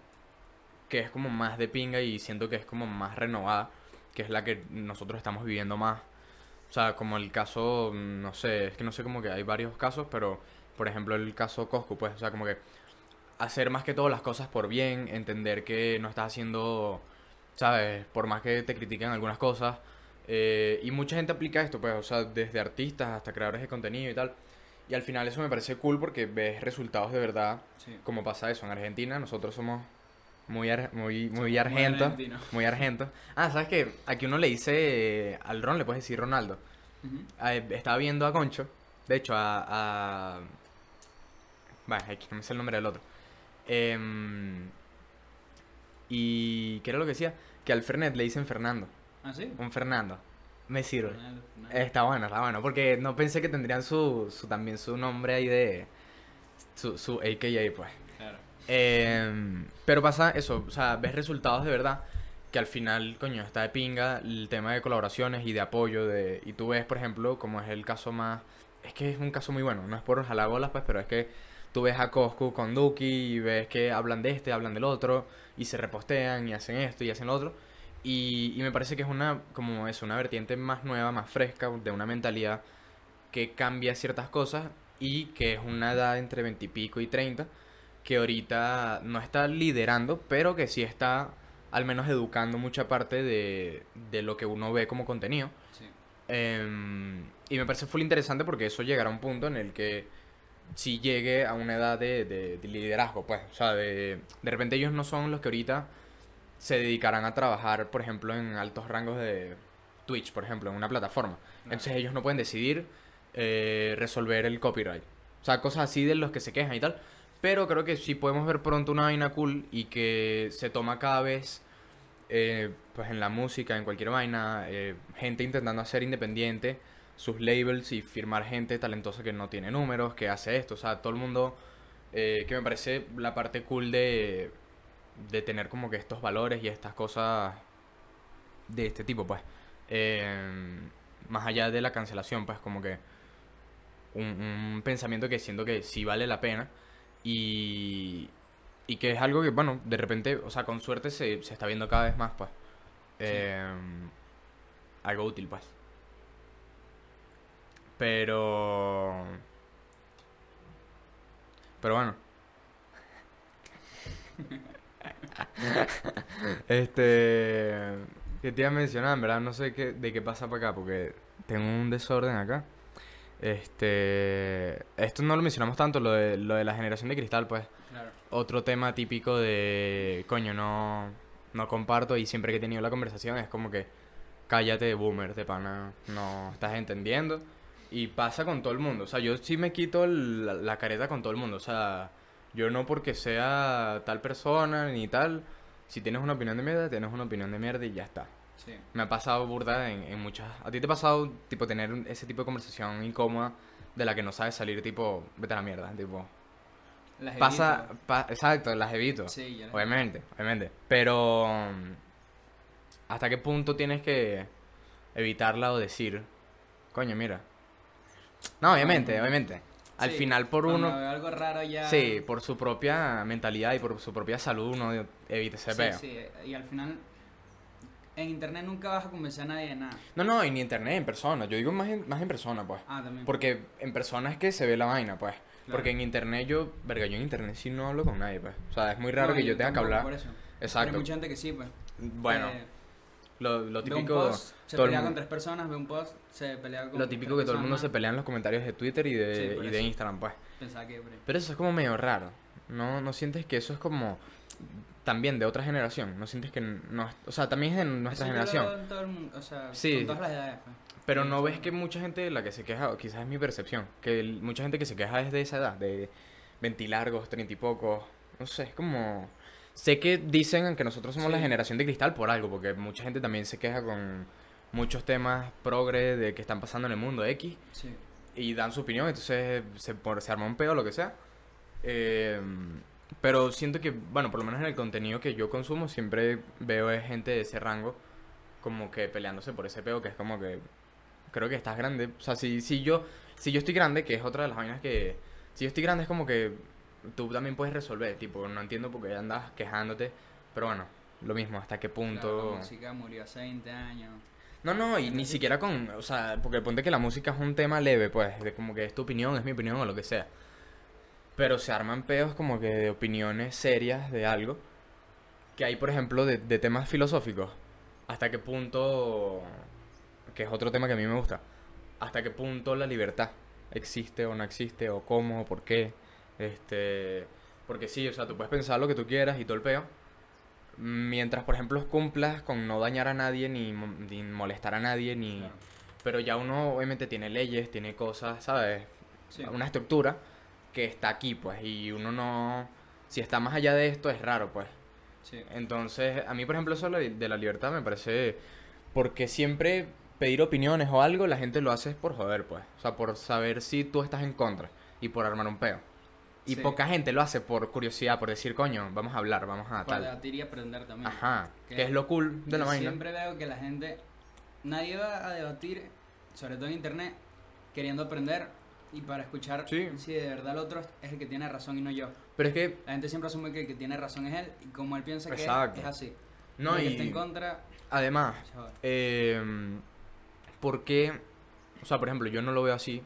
que es como más de pinga y siento que es como más renovada, que es la que nosotros estamos viviendo más. O sea, como el caso, no sé, es que no sé como que hay varios casos, pero por ejemplo el caso Coscu, pues, o sea, como que hacer más que todo las cosas por bien, entender que no estás haciendo, ¿sabes? Por más que te critiquen algunas cosas. eh, y mucha gente aplica esto, pues, o sea, desde artistas hasta creadores de contenido y tal. Y al final eso me parece cool porque ves resultados de verdad, Sí. como pasa eso. En Argentina nosotros somos muy, ar- muy, muy argentos. Muy argentos. Ah, ¿sabes qué? Aquí uno le dice, al Ron le puedes decir Ronaldo. Ah, eh, estaba viendo a Concho, de hecho, a... a... Bueno, aquí no me sé el nombre del otro. Em, y... ¿Qué era lo que decía? Que al Fernet le dicen Fernando. ¿Ah, sí? Un Fernando. Me sirve. Ronaldo, Ronaldo. Está bueno, está bueno, porque no pensé que tendrían su, su también su nombre ahí de... Su, su AKA, pues. Claro. Em, pero pasa eso, o sea, ves resultados de verdad que al final, coño, está de pinga el tema de colaboraciones y de apoyo de... Y tú ves, por ejemplo, como es el caso más... Es que es un caso muy bueno, no es por jalar bolas, pues, pero es que tú ves a Coscu con Duki y ves que hablan de este, hablan del otro y se repostean y hacen esto y hacen lo otro. Y, y me parece que es una, como es una vertiente más nueva, más fresca, de una mentalidad que cambia ciertas cosas y que es una edad entre 20 y pico y 30 que ahorita no está liderando, pero que sí está al menos educando mucha parte de, de lo que uno ve como contenido. Sí. Em, y me parece full interesante porque eso llegará a un punto en el que si llegue a una edad de, de- de liderazgo, pues. O sea, de, de repente ellos no son los que ahorita se dedicarán a trabajar, por ejemplo, en altos rangos de Twitch, por ejemplo, en una plataforma. Entonces ellos no pueden decidir eh, resolver el copyright. O sea, cosas así de los que se quejan y tal. Pero creo que sí podemos ver pronto una vaina cool y que se toma cada vez, eh, pues en la música, en cualquier vaina, eh, gente intentando hacer independiente sus labels y firmar gente talentosa que no tiene números, que hace esto. O sea, todo el mundo, eh, que me parece la parte cool de, de tener como que estos valores y estas cosas de este tipo, pues. Eh, más allá de la cancelación, pues como que un, un pensamiento que siento que sí vale la pena y, y que es algo que, bueno, de repente, o sea, con suerte se, se está viendo cada vez más, pues. Eh, algo útil, pues. Pero... Pero bueno. este... Que te iba a mencionar, en verdad no sé qué, de qué pasa para acá, porque tengo un desorden acá. Este... Esto no lo mencionamos tanto, lo de, lo de la generación de cristal, pues. Claro. Otro tema típico de... Coño, no... No comparto y siempre que he tenido la conversación es como que... Cállate, boomer, de pana. No estás entendiendo. Y pasa con todo el mundo. O sea, yo sí me quito el- la, la careta con todo el mundo. O sea, yo no porque sea tal persona ni tal. Si tienes una opinión de mierda, tienes una opinión de mierda y ya está. Sí. Me ha pasado burda en, en muchas... ¿A ti te ha pasado, tipo, tener ese tipo de conversación incómoda de la que no sabes salir, tipo, vete a la mierda, tipo... Las Pasa... evito. pa- exacto, las evito. Sí, ya las Obviamente, obviamente. Pero... ¿Hasta qué punto tienes que evitarla o decir, coño, mira? No, obviamente, obviamente. Al Sí, final por uno... algo raro ya. Sí, por su propia mentalidad y por su propia salud uno evita ese Sí, peo. sí, y al final. En internet nunca vas a convencer a nadie de nada. No, no, y ni internet, en persona. Yo digo más en, más en persona, pues. Ah, también. Porque en persona es que se ve la vaina, pues. Claro. Porque en internet yo, verga, yo en internet sí no hablo con nadie, pues. O sea, es muy raro No, que yo tenga que hablar. Por eso. Pero Exacto. hay mucha gente que sí, pues. Bueno, Eh, lo, lo ve un típico... post, se pelea con tres personas, ve un post, se pelea con. Lo típico que todo el mundo se pelea en los comentarios de Twitter y de, Sí, por y de eso. Instagram, pues. Pensaba que. Pero eso es como medio raro. ¿No, ¿No sientes que eso es como también de otra generación? ¿No sientes que no... O sea, también es de nuestra eso generación. veo en todo el mundo, o sea, Sí. con todas las edades, pues. Pero Sí, no ves que mucha gente, la que se queja, o quizás es mi percepción, que mucha gente que se queja es de esa edad, de 20 largos, 30 y pocos, no sé, es como... Sé que dicen que nosotros somos la generación de cristal por algo, porque mucha gente también se queja con muchos temas progre de que están pasando en el mundo X Sí. y dan su opinión, entonces se, por, se arma un pedo, lo que sea. Eh, pero siento que, bueno, por lo menos en el contenido que yo consumo, siempre veo gente de ese rango como que peleándose por ese pedo, que es como que creo que estás grande. O sea, si, si yo, si yo estoy grande, que es otra de las vainas que... Si yo estoy grande es como que tú también puedes resolver, tipo, no entiendo por qué andas quejándote, pero bueno, lo mismo, hasta qué punto... la música murió hace 20 años. No, no, y ni siquiera con, o sea, porque ponte que la música es un tema leve, pues, de como que es tu opinión, es mi opinión o lo que sea. Pero se arman peos como que de opiniones serias de algo. Que hay, por ejemplo, de, de temas filosóficos. Hasta qué punto, que es otro tema que a mí me gusta, hasta qué punto la libertad existe o no existe, o cómo, o por qué. Este, porque sí, o sea, tú puedes pensar lo que tú quieras y todo el peo. Mientras, por ejemplo, cumplas con no dañar a nadie, ni, ni molestar a nadie, ni... Claro. Pero ya uno obviamente tiene leyes, tiene cosas, ¿sabes? Sí. Una estructura que está aquí, pues, y uno no... Si está más allá de esto es raro, pues. Sí. Entonces, a mí, por ejemplo, eso de la- de la libertad me parece... Porque siempre pedir opiniones o algo, la gente lo hace por joder, pues. O sea, por saber si tú estás en contra y por armar un peo. Y Sí. poca gente lo hace por curiosidad, por decir, coño, vamos a hablar, vamos a Para tal. debatir y aprender también. Ajá, Que que es lo cool de la vaina. Siempre veo que la gente, nadie va a debatir, sobre todo en internet, queriendo aprender y para escuchar Sí. si de verdad el otro es el que tiene razón y no yo. Pero es que, La gente siempre asume que el que tiene razón es él y como él piensa que es, así. no, el que está y en contra, además, eh, ¿por qué? O sea, por ejemplo, yo no lo veo así.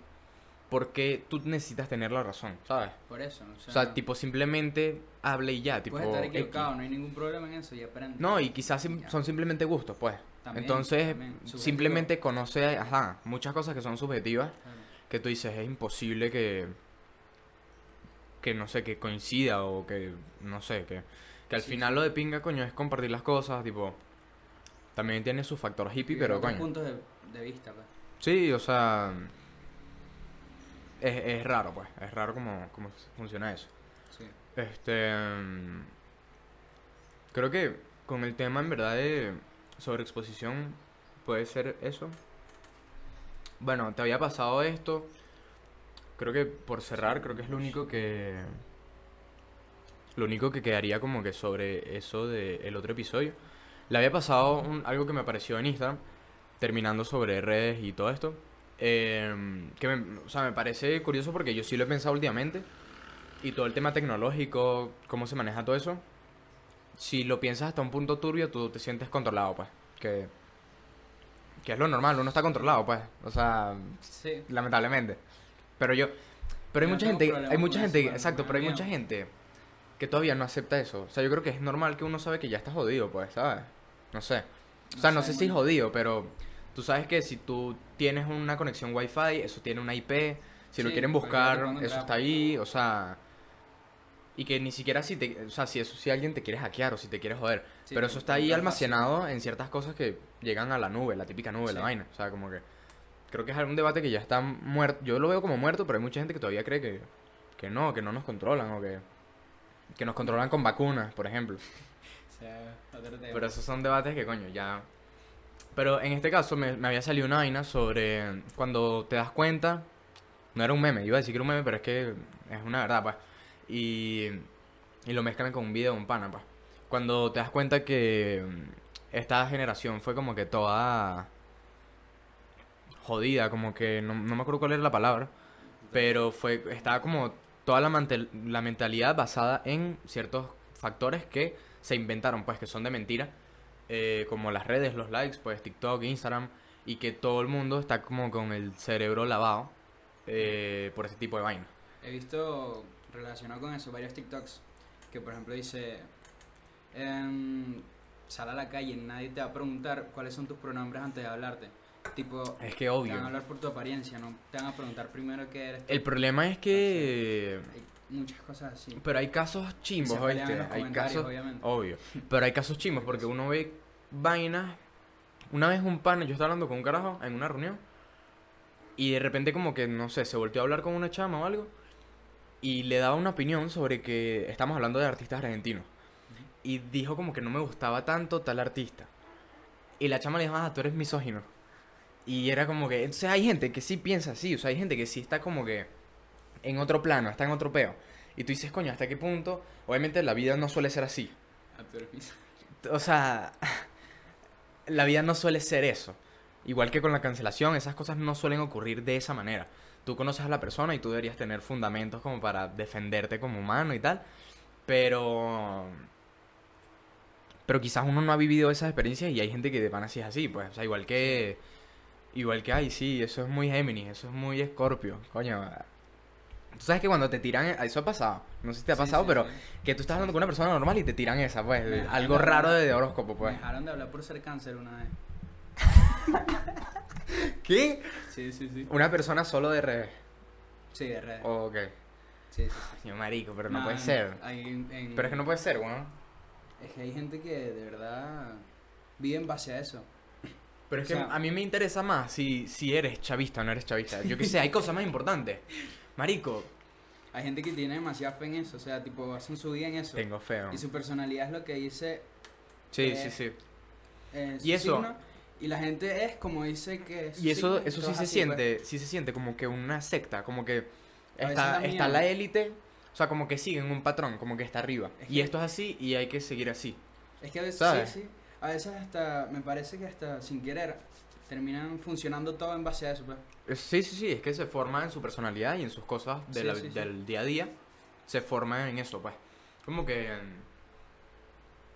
Porque tú necesitas tener la razón, ¿sabes? por eso. O O sea, tipo, simplemente hable y ya, tipo. puedes estar X. equivocado, no hay ningún problema en eso y aprende. No, y quizás sim- Ya. son simplemente gustos, pues. También, Entonces, también, simplemente conoce, ajá, muchas cosas que son subjetivas Claro. que tú dices, es imposible que, que no sé, que coincida o que, no sé, que, que al Sí, final sí. lo de pinga, coño, es compartir las cosas, tipo, también tiene su factor hippie, Y pero coño. puntos de, de vista, pues. Sí, o sea, es, es raro, pues, es raro como, como funciona eso. Sí. Este, mm, creo que con el tema en verdad de sobreexposición puede ser eso. Bueno, te había pasado esto. Creo que por cerrar, creo que es lo único que lo único que quedaría como que sobre eso del otro episodio. Le había pasado un- algo que me apareció en Instagram, terminando sobre redes y todo esto. Em, que me, o sea, me parece curioso porque yo sí lo he pensado últimamente. Y todo el tema tecnológico, cómo se maneja todo eso. Si lo piensas hasta un punto turbio, tú te sientes controlado, pues. Que, que es lo normal, uno está controlado, pues. O sea, Sí. lamentablemente. Pero yo, pero hay Yo mucha gente, hay mucha gente, exacto, pero hay mucha gente que todavía no acepta eso. O sea, yo creo que es normal que uno sabe que ya está jodido, pues, ¿sabes? No sé. O sea, no sé si muy- jodido, pero tú sabes que si tú tienes una conexión Wi-Fi, eso tiene una IP. Si lo quieren buscar, eso está ahí, o sea. Y que ni siquiera si te, o sea, si eso si alguien te quiere hackear o si te quiere joder, Sí, pero eso está ahí fácil. almacenado en ciertas cosas que llegan a la nube, la típica nube, la vaina, o sea, como que creo que es un debate que ya está muerto, yo lo veo como muerto, pero hay mucha gente que todavía cree que que no, que no nos controlan o que que nos controlan con vacunas, por ejemplo. (laughs) O sea, otro tema. Pero esos son debates que coño, ya pero en este caso me, había salido una vaina sobre cuando te das cuenta, no era un meme, iba a decir que era un meme, pero es que es una verdad, pues. Y, y lo mezclan con un video de un pana, pues. Cuando te das cuenta que mm, esta generación fue como que toda jodida, como que no, no me acuerdo cuál era la palabra, pero fue estaba como toda la, mantel- la mentalidad basada en ciertos factores que se inventaron, pues que son de mentira, eh, como las redes, los likes, pues TikTok, Instagram, y que todo el mundo está como con el cerebro lavado eh, por ese tipo de vaina. He visto relacionado con eso varios TikToks que por ejemplo dice em, sal a la calle nadie te va a preguntar cuáles son tus pronombres antes de hablarte. Tipo, Es que te van a obvio. hablar por tu apariencia, no te van a preguntar primero qué eres. tú. El problema es que... muchas cosas así. Pero hay casos chimbos, Hay casos... obviamente. Obvio. (laughs) Pero hay casos chimbos porque uno ve vainas. Una vez un pan, yo estaba hablando con un carajo en una reunión. Y de repente como que, no sé, se volteó a hablar con una chama o algo. Y le daba una opinión sobre que estamos hablando de artistas argentinos. Y dijo como que no me gustaba tanto tal artista. Y la chama le dijo, ah, tú eres misógino. Y era como que, entonces hay gente que sí piensa así, o sea, hay gente que sí está como que en otro plano, está en otro peo. Y tú dices, coño, ¿hasta qué punto? Obviamente la vida no suele ser así. O sea, (laughs) la vida no suele ser eso. Igual que con la cancelación, esas cosas no suelen ocurrir de esa manera. tú conoces a la persona y tú deberías tener fundamentos como para defenderte como humano y tal. Pero. Pero quizás uno no ha vivido esas experiencias y hay gente que de pana sí es así, pues. O sea, igual que. Igual que, ay, sí, eso es muy Géminis, eso es muy Escorpio. Coño. Tú sabes que cuando te tiran. Eso ha pasado. No sé si te ha Sí, pasado, sí, pero sí. que tú estás hablando con una persona normal y te tiran esa, pues. Me algo de raro hablar- de horóscopo, pues. Me dejaron de hablar por ser cáncer una vez. (laughs) ¿Qué? Sí, sí, sí. Una persona solo de revés. Sí, de redes. Ok. Sí, sí, sí. Señor marico, pero no Nah, puede ser. hay en- en- Pero es que no puede ser, weón. Es que hay gente que de verdad vive en base a eso. Pero es O que sea- a mí me interesa más si, si eres chavista o no eres chavista. Yo qué sé, hay (laughs) cosas más importantes. Marico, Hay gente que tiene demasiada fe en eso, o sea, tipo, hacen su vida en eso. tengo feo. Y su personalidad es lo que dice Sí, eh, sí, sí. eh, Y eso- signo, y la gente es como dice que es. Y eso, signo, eso sí se así, pues. siente, sí se siente como que una secta, como que está, está la élite, o sea, como que siguen un patrón, como que está arriba. Es Y esto es así y hay que seguir así. Es que a veces, ¿Sabes? sí, sí. A veces hasta, me parece que hasta sin querer, terminan funcionando todo en base a eso, pues. Es- Sí, sí, sí, es que se forma en su personalidad y en sus cosas de Sí, la- sí, sí. del día a día. Se forma en eso, pues. Como que...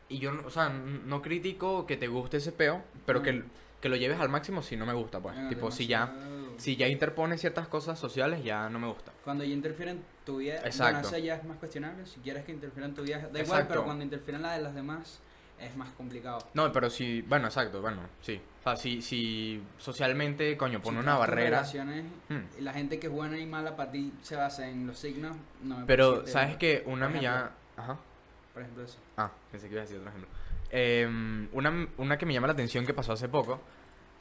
Y yo, o sea, no critico que te guste ese peo, pero que, No. que lo lleves al máximo si no me gusta, pues. Ah, tipo, si ya, demasiado. si ya interpone ciertas cosas sociales, ya no me gusta. Cuando ya interfiere en tu vida, bueno, Exacto. eso ya es más cuestionable. Si quieres que interfiera en tu vida, da igual, Exacto. pero cuando interfiere en la de los demás, es más complicado. No, pero si, bueno, exacto, bueno, sí. O sea, si, si socialmente, coño, pone Si una barrera. relaciones Hmm. y la gente que es buena y mala para ti se basa en los signos, no me Pero, ¿sabes que Una llama... Ajá. Por ejemplo, eso. Ah, pensé que iba a decir otro ejemplo. Em, una, una que me llama la atención que pasó hace poco.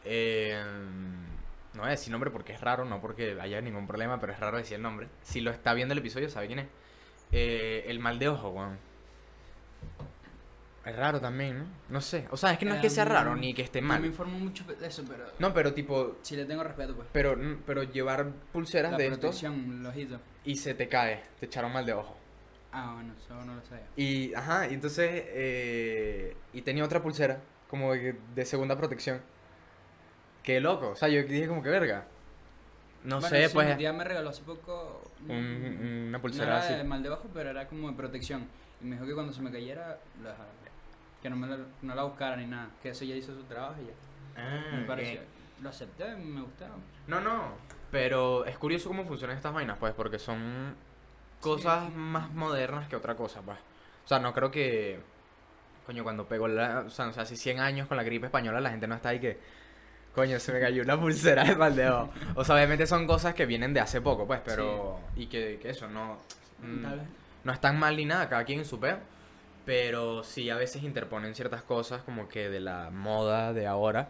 em, no voy a decir nombre porque es raro, no porque haya ningún problema, pero es raro decir el nombre. Si lo está viendo el episodio, sabe quién es. Eh, el mal de ojo, weón. Es raro también, ¿no? No sé. O sea, es que no es que sea Em, raro ni que esté No me mal. informo mucho de eso, pero No, pero tipo. sí le tengo respeto, pues. Pero, pero llevar pulseras La de estos y se te cae. Te echaron mal de ojo. Ah, bueno, eso no lo sabía. Y, ajá, y entonces, eh, y tenía otra pulsera, como de, de segunda protección. Qué loco, o sea, yo dije como que verga. No Bueno, sé, sí, pues, Mi tía me regaló hace poco un- una no pulsera era así. de mal de ojo, pero era como de protección. Y me dijo que cuando se me cayera, lo dejara. Que no, me la, no la buscara ni nada. Que eso ya hizo su trabajo y ya. Ah, me pareció. Lo acepté, me gustaba. No, no, pero es curioso cómo funcionan estas vainas, pues, porque son cosas más modernas que otra cosa, pues. O sea, no creo que, coño, cuando pegó la, o sea, o sea, hace 100 años con la gripe española, la gente no está ahí que, coño, se me cayó una pulsera de mal de ojo. O sea, obviamente son cosas que vienen de hace poco, pues, pero, y que, que eso, no, mm, no es tan mal ni nada, cada quien en su peo. Pero sí a veces interponen ciertas cosas como que de la moda de ahora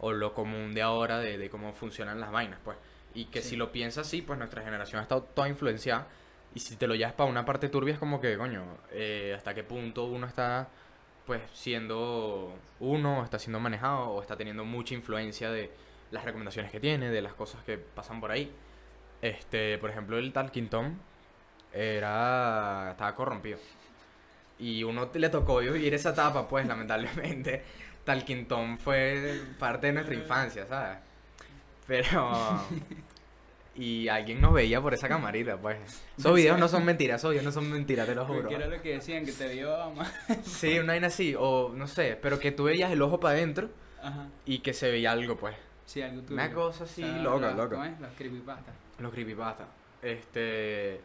o lo común de ahora de, de cómo funcionan las vainas, pues. Y que Sí. si lo piensas así, pues nuestra generación ha estado toda influenciada. Y si te lo llevas para una parte turbia es como que, coño, eh, hasta qué punto uno está, pues, siendo uno, o está siendo manejado, o está teniendo mucha influencia de las recomendaciones que tiene, de las cosas que pasan por ahí. Este, por ejemplo, el Talking Tom era. estaba corrompido. Y uno le tocó vivir esa etapa, pues, lamentablemente. (laughs) Talking Tom fue parte de nuestra infancia, ¿sabes? Pero. Y alguien nos veía por esa camarita, pues. Esos videos no son mentiras, esos videos no son mentiras, te lo juro. Porque era lo que decían, que te vio más. (laughs) Sí, una vaina así, o no sé, pero que tú veías el ojo para adentro y que se veía algo, pues. Sí, algo tuyo. Una cosa así, O sea, loca, los- loca. ¿Cómo es? Los creepypasta. Los creepypasta. Este.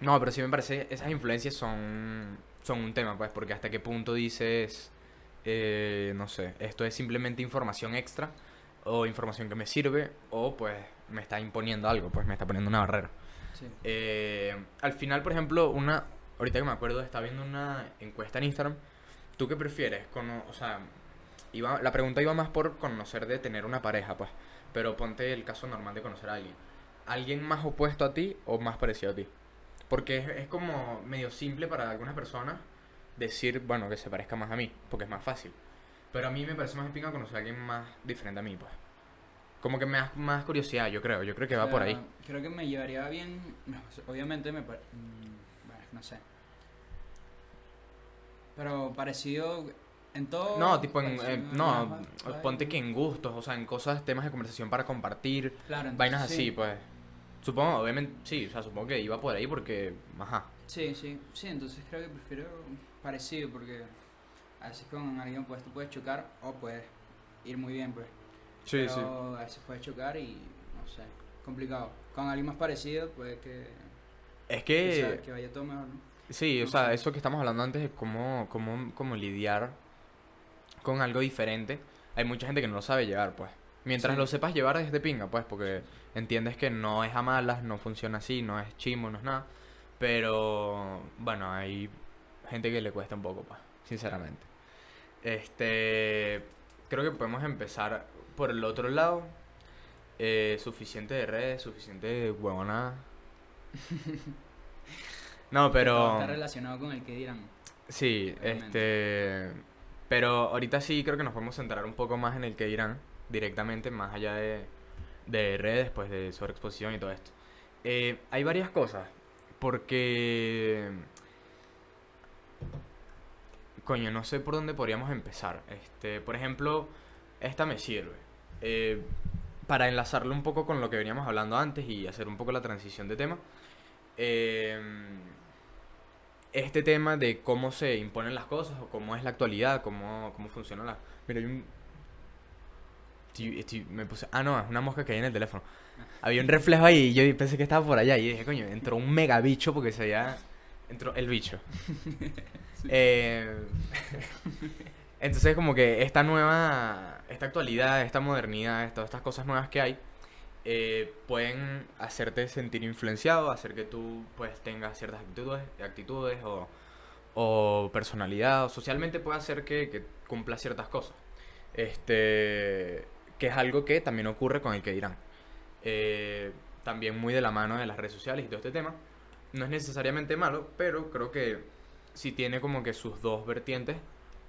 No, pero sí me parece. Esas influencias son. Son un tema, pues, porque hasta qué punto dices. eh, no sé, esto es simplemente información extra. O información que me sirve. O pues me está imponiendo algo, pues me está poniendo una barrera. Sí. Eh, al final, por ejemplo, una. Ahorita que me acuerdo, estaba viendo una encuesta en Instagram. ¿Tú qué prefieres? Cono- o sea, iba, la pregunta iba más por conocer de tener una pareja, pues. Pero ponte el caso normal de conocer a alguien. ¿Alguien más opuesto a ti o más parecido a ti? Porque es, es como medio simple para algunas personas decir, bueno, que se parezca más a mí, porque es más fácil. Pero a mí me parece más pinga conocer a alguien más diferente a mí, pues. Como que me da más curiosidad, yo creo. Yo creo que va O por ahí. Creo que me llevaría bien. no, Obviamente me. mm, Bueno, no sé. Pero parecido En todo. No, tipo en, pues, en no, ponte que en gustos, o sea, en cosas, temas de conversación para compartir, Claro, entonces vainas sí. así, pues. Supongo, obviamente, sí, o sea, supongo que iba por ahí porque, ajá. Sí, sí, sí, entonces creo que prefiero parecido porque a veces con alguien pues tú puedes chocar o puedes ir muy bien pues. Sí, pero a veces puedes chocar y no sé, complicado. Con alguien más parecido puede que, Es que, sea- que, vaya todo mejor, ¿no? sí, o no sea, eso que estamos hablando antes de cómo, cómo, cómo lidiar con algo diferente, hay mucha gente que no lo sabe llevar, pues. Mientras Sí. lo sepas llevar es de pinga, pues, porque entiendes que no es a malas, no funciona así, no es chimo, no es nada. Pero, bueno, hay gente que le cuesta un poco, pues, sinceramente. Este, creo que podemos empezar por el otro lado. Eh, suficiente de redes, suficiente de huevonada. (laughs) no, pero... Está relacionado con el que dirán. Sí, Obviamente. este... Pero ahorita sí creo que nos podemos centrar un poco más en el que dirán directamente, más allá de, de redes, pues de sobreexposición y todo esto. Eh, hay varias cosas, porque... Coño, no sé por dónde podríamos empezar. Este, por ejemplo, esta me sirve. Eh, para enlazarlo un poco con lo que veníamos hablando antes y hacer un poco la transición de tema. Eh, este tema de cómo se imponen las cosas o cómo es la actualidad, cómo, cómo funciona la... Mira, hay un... estoy- estoy- me puse... Ah, no, es una mosca que hay en el teléfono. Había un reflejo ahí y yo pensé que estaba por allá y dije, coño, entró un mega bicho porque se veía... Entró el bicho. (laughs) Eh, (laughs) entonces como que esta nueva, esta actualidad, esta modernidad, todas estas cosas nuevas que hay, eh, pueden hacerte sentir influenciado, hacer que tú pues tengas ciertas actitudes, actitudes o, o personalidad, o socialmente puede hacer que, que cumpla ciertas cosas. Este, que es algo que también ocurre con el que dirán. Eh, también muy de la mano de las redes sociales y todo este tema. No es necesariamente malo, pero creo que sí tiene como que sus dos vertientes,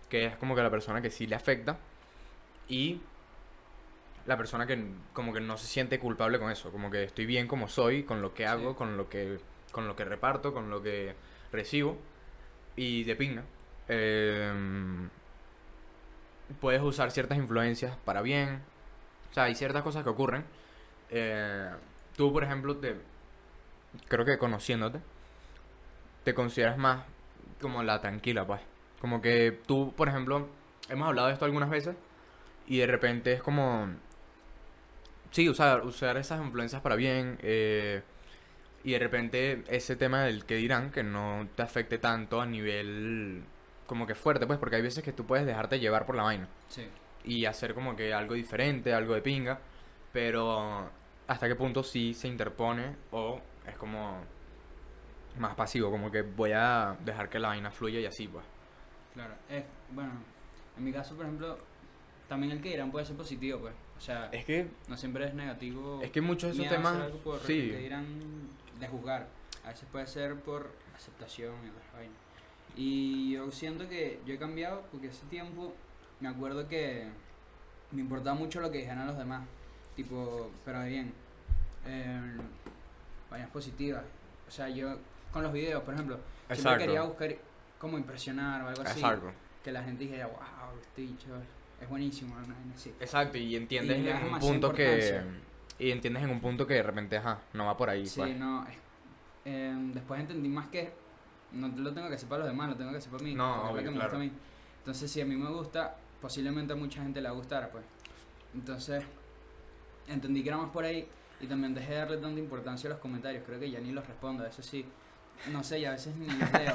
que es como que la persona que sí le afecta y la persona que como que no se siente culpable con eso, como que estoy bien como soy, con lo que hago, Sí. con lo que con lo que reparto, con lo que recibo y de pinga. Em, puedes usar ciertas influencias para bien. O sea, hay ciertas cosas que ocurren. Eh, tú, por ejemplo, te creo que conociéndote, te consideras más como la tranquila, pues. Como que tú, por ejemplo, hemos hablado de esto algunas veces y de repente es como... Sí, usar, usar esas influencias para bien eh, y de repente ese tema del que dirán que no te afecte tanto a nivel como que fuerte, pues, porque hay veces que tú puedes dejarte llevar por la vaina Sí. Y hacer como que algo diferente, algo de pinga, pero hasta qué punto sí se interpone o es como más pasivo, como que voy a dejar que la vaina fluya y así, pues. Claro, es, bueno, en mi caso, por ejemplo, también el que dirán puede ser positivo, pues. O sea, Es que, no siempre es negativo. es que muchos de esos temas, por sí, que dirán de juzgar. A veces puede ser por aceptación y otras vainas. Y yo siento que yo he cambiado porque hace tiempo me acuerdo que me importaba mucho lo que dijeran los demás. Tipo, pero bien, eh, vainas positivas. O sea, yo con los videos, por ejemplo, siempre Exacto. quería buscar como impresionar o algo así. exacto, Que la gente dijera, wow, este bicho es buenísimo. vaina así. exacto, y entiendes Y en un punto que, y entiendes en un punto que de repente, ajá, no va por ahí, Sí, pues. no. eh, después entendí más que no lo tengo que hacer para los demás, lo tengo que hacer para mí. No, obvio, que me claro. gusta a mí. Entonces, si a mí me gusta, posiblemente a mucha gente le gustara, pues. Entonces, entendí que era más por ahí y también dejé de darle tanta importancia a los comentarios. Creo que ya ni los respondo, eso sí. No sé, ya a veces ni los leo.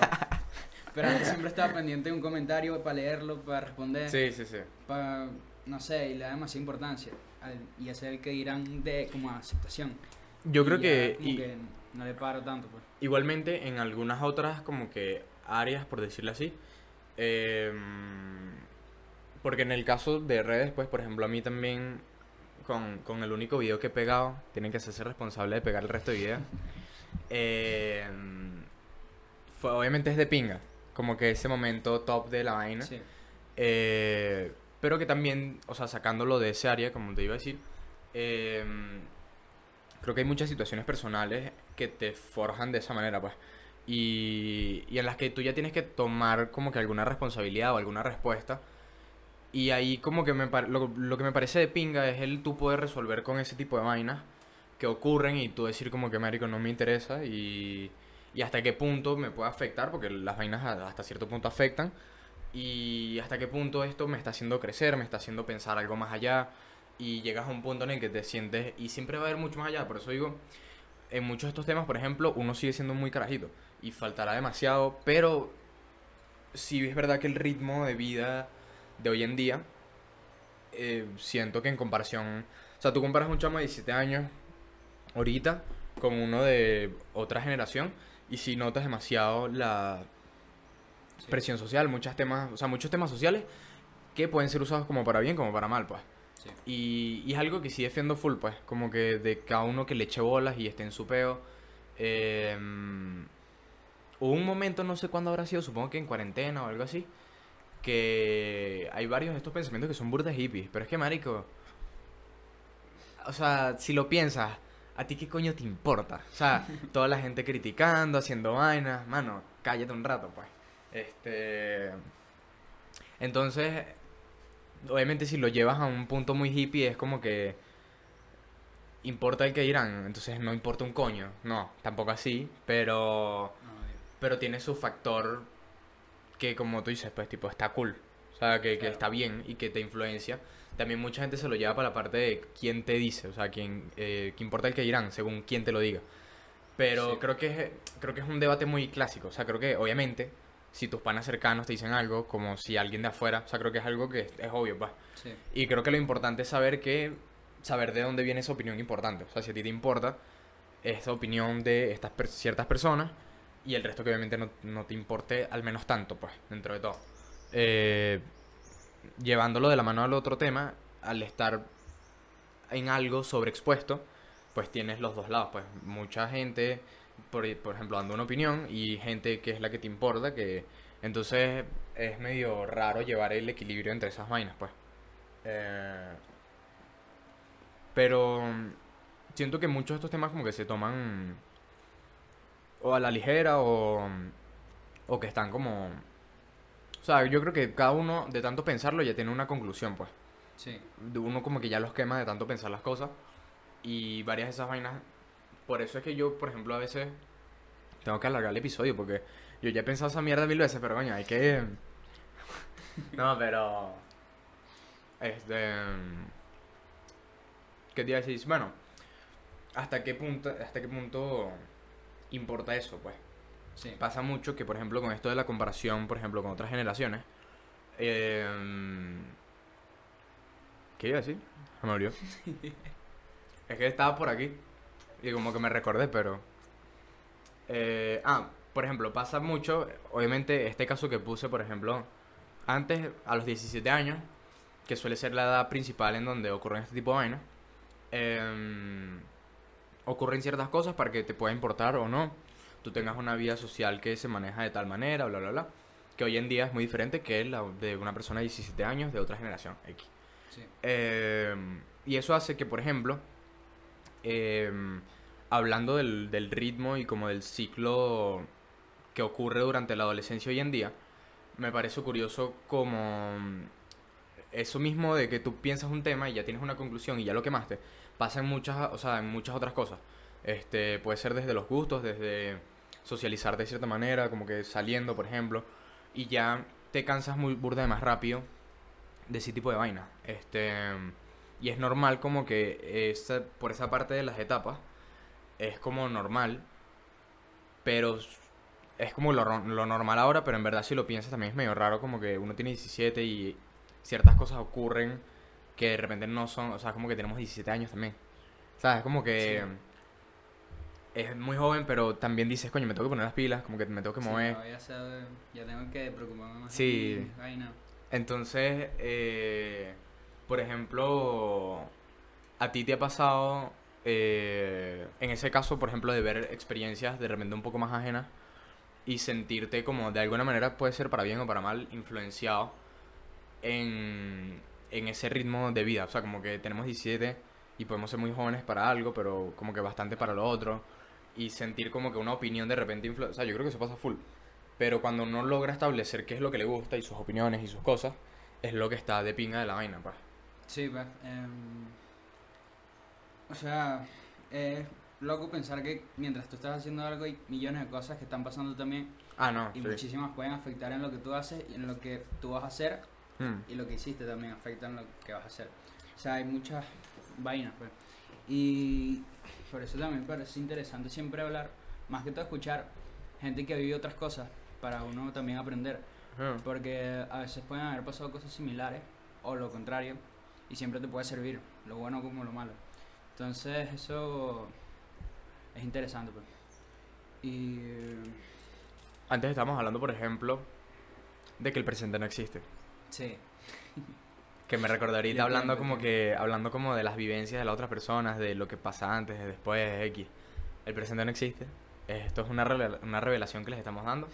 Pero antes siempre estaba pendiente de un comentario para leerlo, para responder, Sí, sí, sí. para, no sé, y le da demasiada importancia. al- y el que dirán de como aceptación. Yo Y creo ya que, y- que no le paro tanto, pues. Igualmente, en algunas otras como que áreas, por decirlo así, em, porque en el caso de redes, pues, por ejemplo, a mí también, con, con el único video que he pegado, tienen que hacerse responsable de pegar el resto de videos. Em, fue, obviamente es de pinga, como que ese momento top de la vaina. Sí. Eh, pero que también, o sea, sacándolo de ese área, como te iba a decir, em, creo que hay muchas situaciones personales que te forjan de esa manera, pues. Y, y en las que tú ya tienes que tomar como que alguna responsabilidad o alguna respuesta Y ahí como que me lo, lo que me parece de pinga es el tú poder resolver con ese tipo de vainas que ocurren y tú decir como que marico no me interesa y, y hasta qué punto me puede afectar, porque las vainas hasta cierto punto afectan, y hasta qué punto esto me está haciendo crecer, me está haciendo pensar algo más allá, y llegas a un punto en el que te sientes, y siempre va a haber mucho más allá, por eso digo, en muchos de estos temas, por ejemplo, uno sigue siendo muy carajito, y faltará demasiado, pero sí es verdad que el ritmo de vida de hoy en día, eh, siento que en comparación, o sea, tú comparas un chamo de 17 años ahorita con uno de otra generación y si notas demasiado la Sí. presión social, muchos temas, o sea, muchos temas sociales que pueden ser usados como para bien como para mal, pues. Sí. Y, y es algo que sí defiendo full, pues, como que de cada uno que le eche bolas y esté en su peo. Eh, hubo un momento, no sé cuándo habrá sido, supongo que en cuarentena o algo así, que hay varios de estos pensamientos que son burdas hippies, pero es que, marico, o sea, si lo piensas, ¿a ti qué coño te importa? O sea, (laughs) toda la gente criticando, haciendo vainas, mano, cállate un rato, pues. Este... Entonces, obviamente si lo llevas a un punto muy hippie es como que importa el que dirán, entonces no importa un coño. No, tampoco así, pero No, pero tiene su factor que como tú dices, pues tipo está cool. O sea, que, que Claro. está bien y que te influencia. También mucha gente se lo lleva para la parte de quién te dice, o sea, quién, eh, que importa el que dirán, según quién te lo diga. Pero Sí. creo que es, creo que es un debate muy clásico. O sea, creo que obviamente si tus panas cercanos te dicen algo, como si alguien de afuera, o sea, creo que es algo que es, es obvio, pues. sí. Y creo que lo importante es saber que saber de dónde viene esa opinión importante. O sea, si a ti te importa esa opinión de estas per- ciertas personas y el resto que obviamente no, no te importe al menos tanto, pues, dentro de todo. Eh, llevándolo de la mano al otro tema, al estar en algo sobreexpuesto, pues tienes los dos lados, pues mucha gente, por, por ejemplo, dando una opinión y gente que es la que te importa, que entonces es medio raro llevar el equilibrio entre esas vainas, pues. Eh, pero siento que muchos de estos temas como que se toman o a la ligera o, o que están como... O sea, yo creo que cada uno de tanto pensarlo ya tiene una conclusión, pues. Sí. De Uno como que ya los quema de tanto pensar las cosas. Y varias de esas vainas... Por eso es que yo, por ejemplo, a veces tengo que alargar el episodio porque yo ya he pensado esa mierda mil veces, pero coño, hay que... (laughs) no, pero... Este... ¿Qué te iba a decir? Bueno, ¿hasta qué punto, hasta qué punto importa eso, pues? Sí. Pasa mucho que, por ejemplo, con esto de la comparación, por ejemplo, con otras generaciones, eh, ¿qué iba a decir? Se me olvidó. (laughs) es que estaba por aquí y como que me recordé, pero... eh, ah, por ejemplo, pasa mucho, obviamente, este caso que puse, por ejemplo, antes, a los 17 años, que suele ser la edad principal en donde ocurren este tipo de vainas, em, ocurren ciertas cosas para que te pueda importar o no. Tú tengas una vida social que se maneja de tal manera, bla, bla, bla. Que hoy en día es muy diferente que la de una persona de 17 años de otra generación X. Sí. Eh, y eso hace que, por ejemplo, eh, hablando del, del ritmo y como del ciclo que ocurre durante la adolescencia hoy en día, me parece curioso como eso mismo de que tú piensas un tema y ya tienes una conclusión y ya lo quemaste, pasa en muchas, o sea, en muchas otras cosas. Este, puede ser desde los gustos, desde socializar de cierta manera, como que saliendo, por ejemplo, y ya te cansas muy burda de más rápido de ese tipo de vaina. Este, y es normal como que esa, por esa parte de las etapas es como normal, pero es como lo, lo normal ahora, pero en verdad si lo piensas también es medio raro como que uno tiene 17 y ciertas cosas ocurren que de repente no son, o sea, como que tenemos 17 años también. ¿Sabes? Como que Sí. es muy joven, pero también dices, coño, me tengo que poner las pilas, como que me tengo que Sí, mover. no, ya, sé, ya tengo que preocuparme más. Sí. aquí, vaina. Entonces, eh, por ejemplo, ¿a ti te ha pasado, eh, en ese caso, por ejemplo, de ver experiencias de repente un poco más ajenas y sentirte como de alguna manera, puede ser para bien o para mal, influenciado en, en ese ritmo de vida? O sea, como que tenemos 17 y podemos ser muy jóvenes para algo, pero como que bastante para lo otro. Y sentir como que una opinión de repente influencia. O sea, yo creo que eso pasa full. Pero cuando uno logra establecer qué es lo que le gusta y sus opiniones y sus cosas, es lo que está de pinga de la vaina, pues. Sí, pues. o sea, es loco pensar que mientras tú estás haciendo algo hay millones de cosas que están pasando también Ah, no, y sí. muchísimas pueden afectar en lo que tú haces y en lo que tú vas a hacer Mm, y lo que hiciste también afecta en lo que vas a hacer. O sea, hay muchas vainas, pues. Y por eso también me parece interesante siempre hablar, más que todo escuchar gente que vive otras cosas para uno también aprender. mm. Porque a veces pueden haber pasado cosas similares o lo contrario y siempre te puede servir, lo bueno como lo malo. Entonces eso es interesante, pues. Y Antes estábamos hablando, por ejemplo, de que el presente no existe. Sí, Que me recordé ahorita hablando como que, hablando como de las vivencias de las otras personas, de lo que pasa antes, de después, de X. El presente no existe. Esto es una, una revelación que les estamos dando.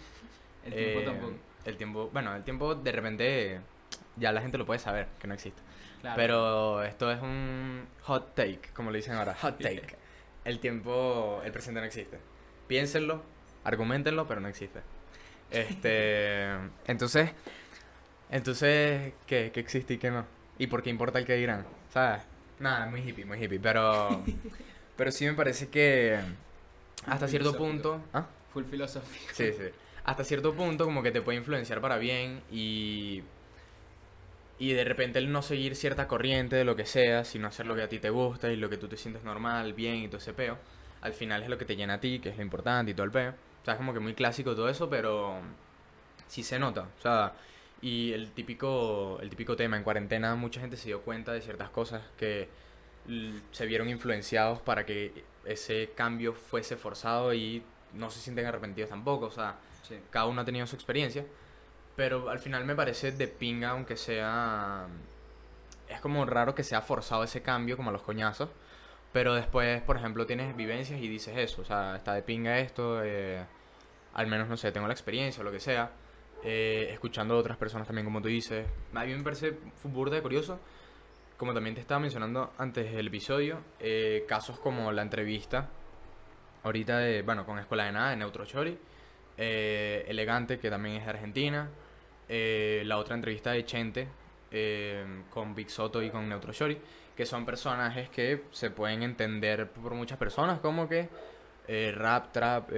el tiempo Eh, tampoco. El tiempo, bueno, el tiempo de repente ya la gente lo puede saber, que no existe. Claro. Pero esto es un hot take, como le dicen ahora, hot take. (laughs) El tiempo, el presente no existe. Piénsenlo, argumentenlo, pero no existe. Este, (laughs) entonces, entonces, ¿qué, ¿qué existe y qué no? ¿Y por qué importa el que dirán? ¿Sabes? Nada, muy hippie, muy hippie, pero, (laughs) pero sí me parece que hasta cierto punto, ¿ah? Full filosófico. Sí, sí. Hasta cierto punto como que te puede influenciar para bien y... Y de repente el no seguir cierta corriente de lo que sea, sino hacer lo que a ti te gusta y lo que tú te sientes normal, bien y todo ese peo, al final es lo que te llena a ti, que es lo importante y todo el peo. O sea, es como que muy clásico todo eso, pero sí se nota. O sea, y el típico, el típico tema, en cuarentena mucha gente se dio cuenta de ciertas cosas que se vieron influenciados para que ese cambio fuese forzado y no se sienten arrepentidos tampoco. O sea, Sí. cada uno ha tenido su experiencia. Pero al final me parece de pinga, aunque sea. Es como raro que sea forzado ese cambio, como a los coñazos. Pero después, por ejemplo, tienes vivencias y dices eso. O sea, está de pinga esto. eh, al menos, no sé, tengo la experiencia o lo que sea. Eh, escuchando a otras personas también, como tú dices. A mí me parece burda de curioso. Como también te estaba mencionando antes del episodio, eh, casos como la entrevista ahorita de, bueno, con Escuela de Nada, de Neutro Chori, eh, Elegante, que también es de Argentina, eh, la otra entrevista de Chente, con Big Soto y con Neutro Chori, que son personajes que se pueden entender por muchas personas, como que rap, trap,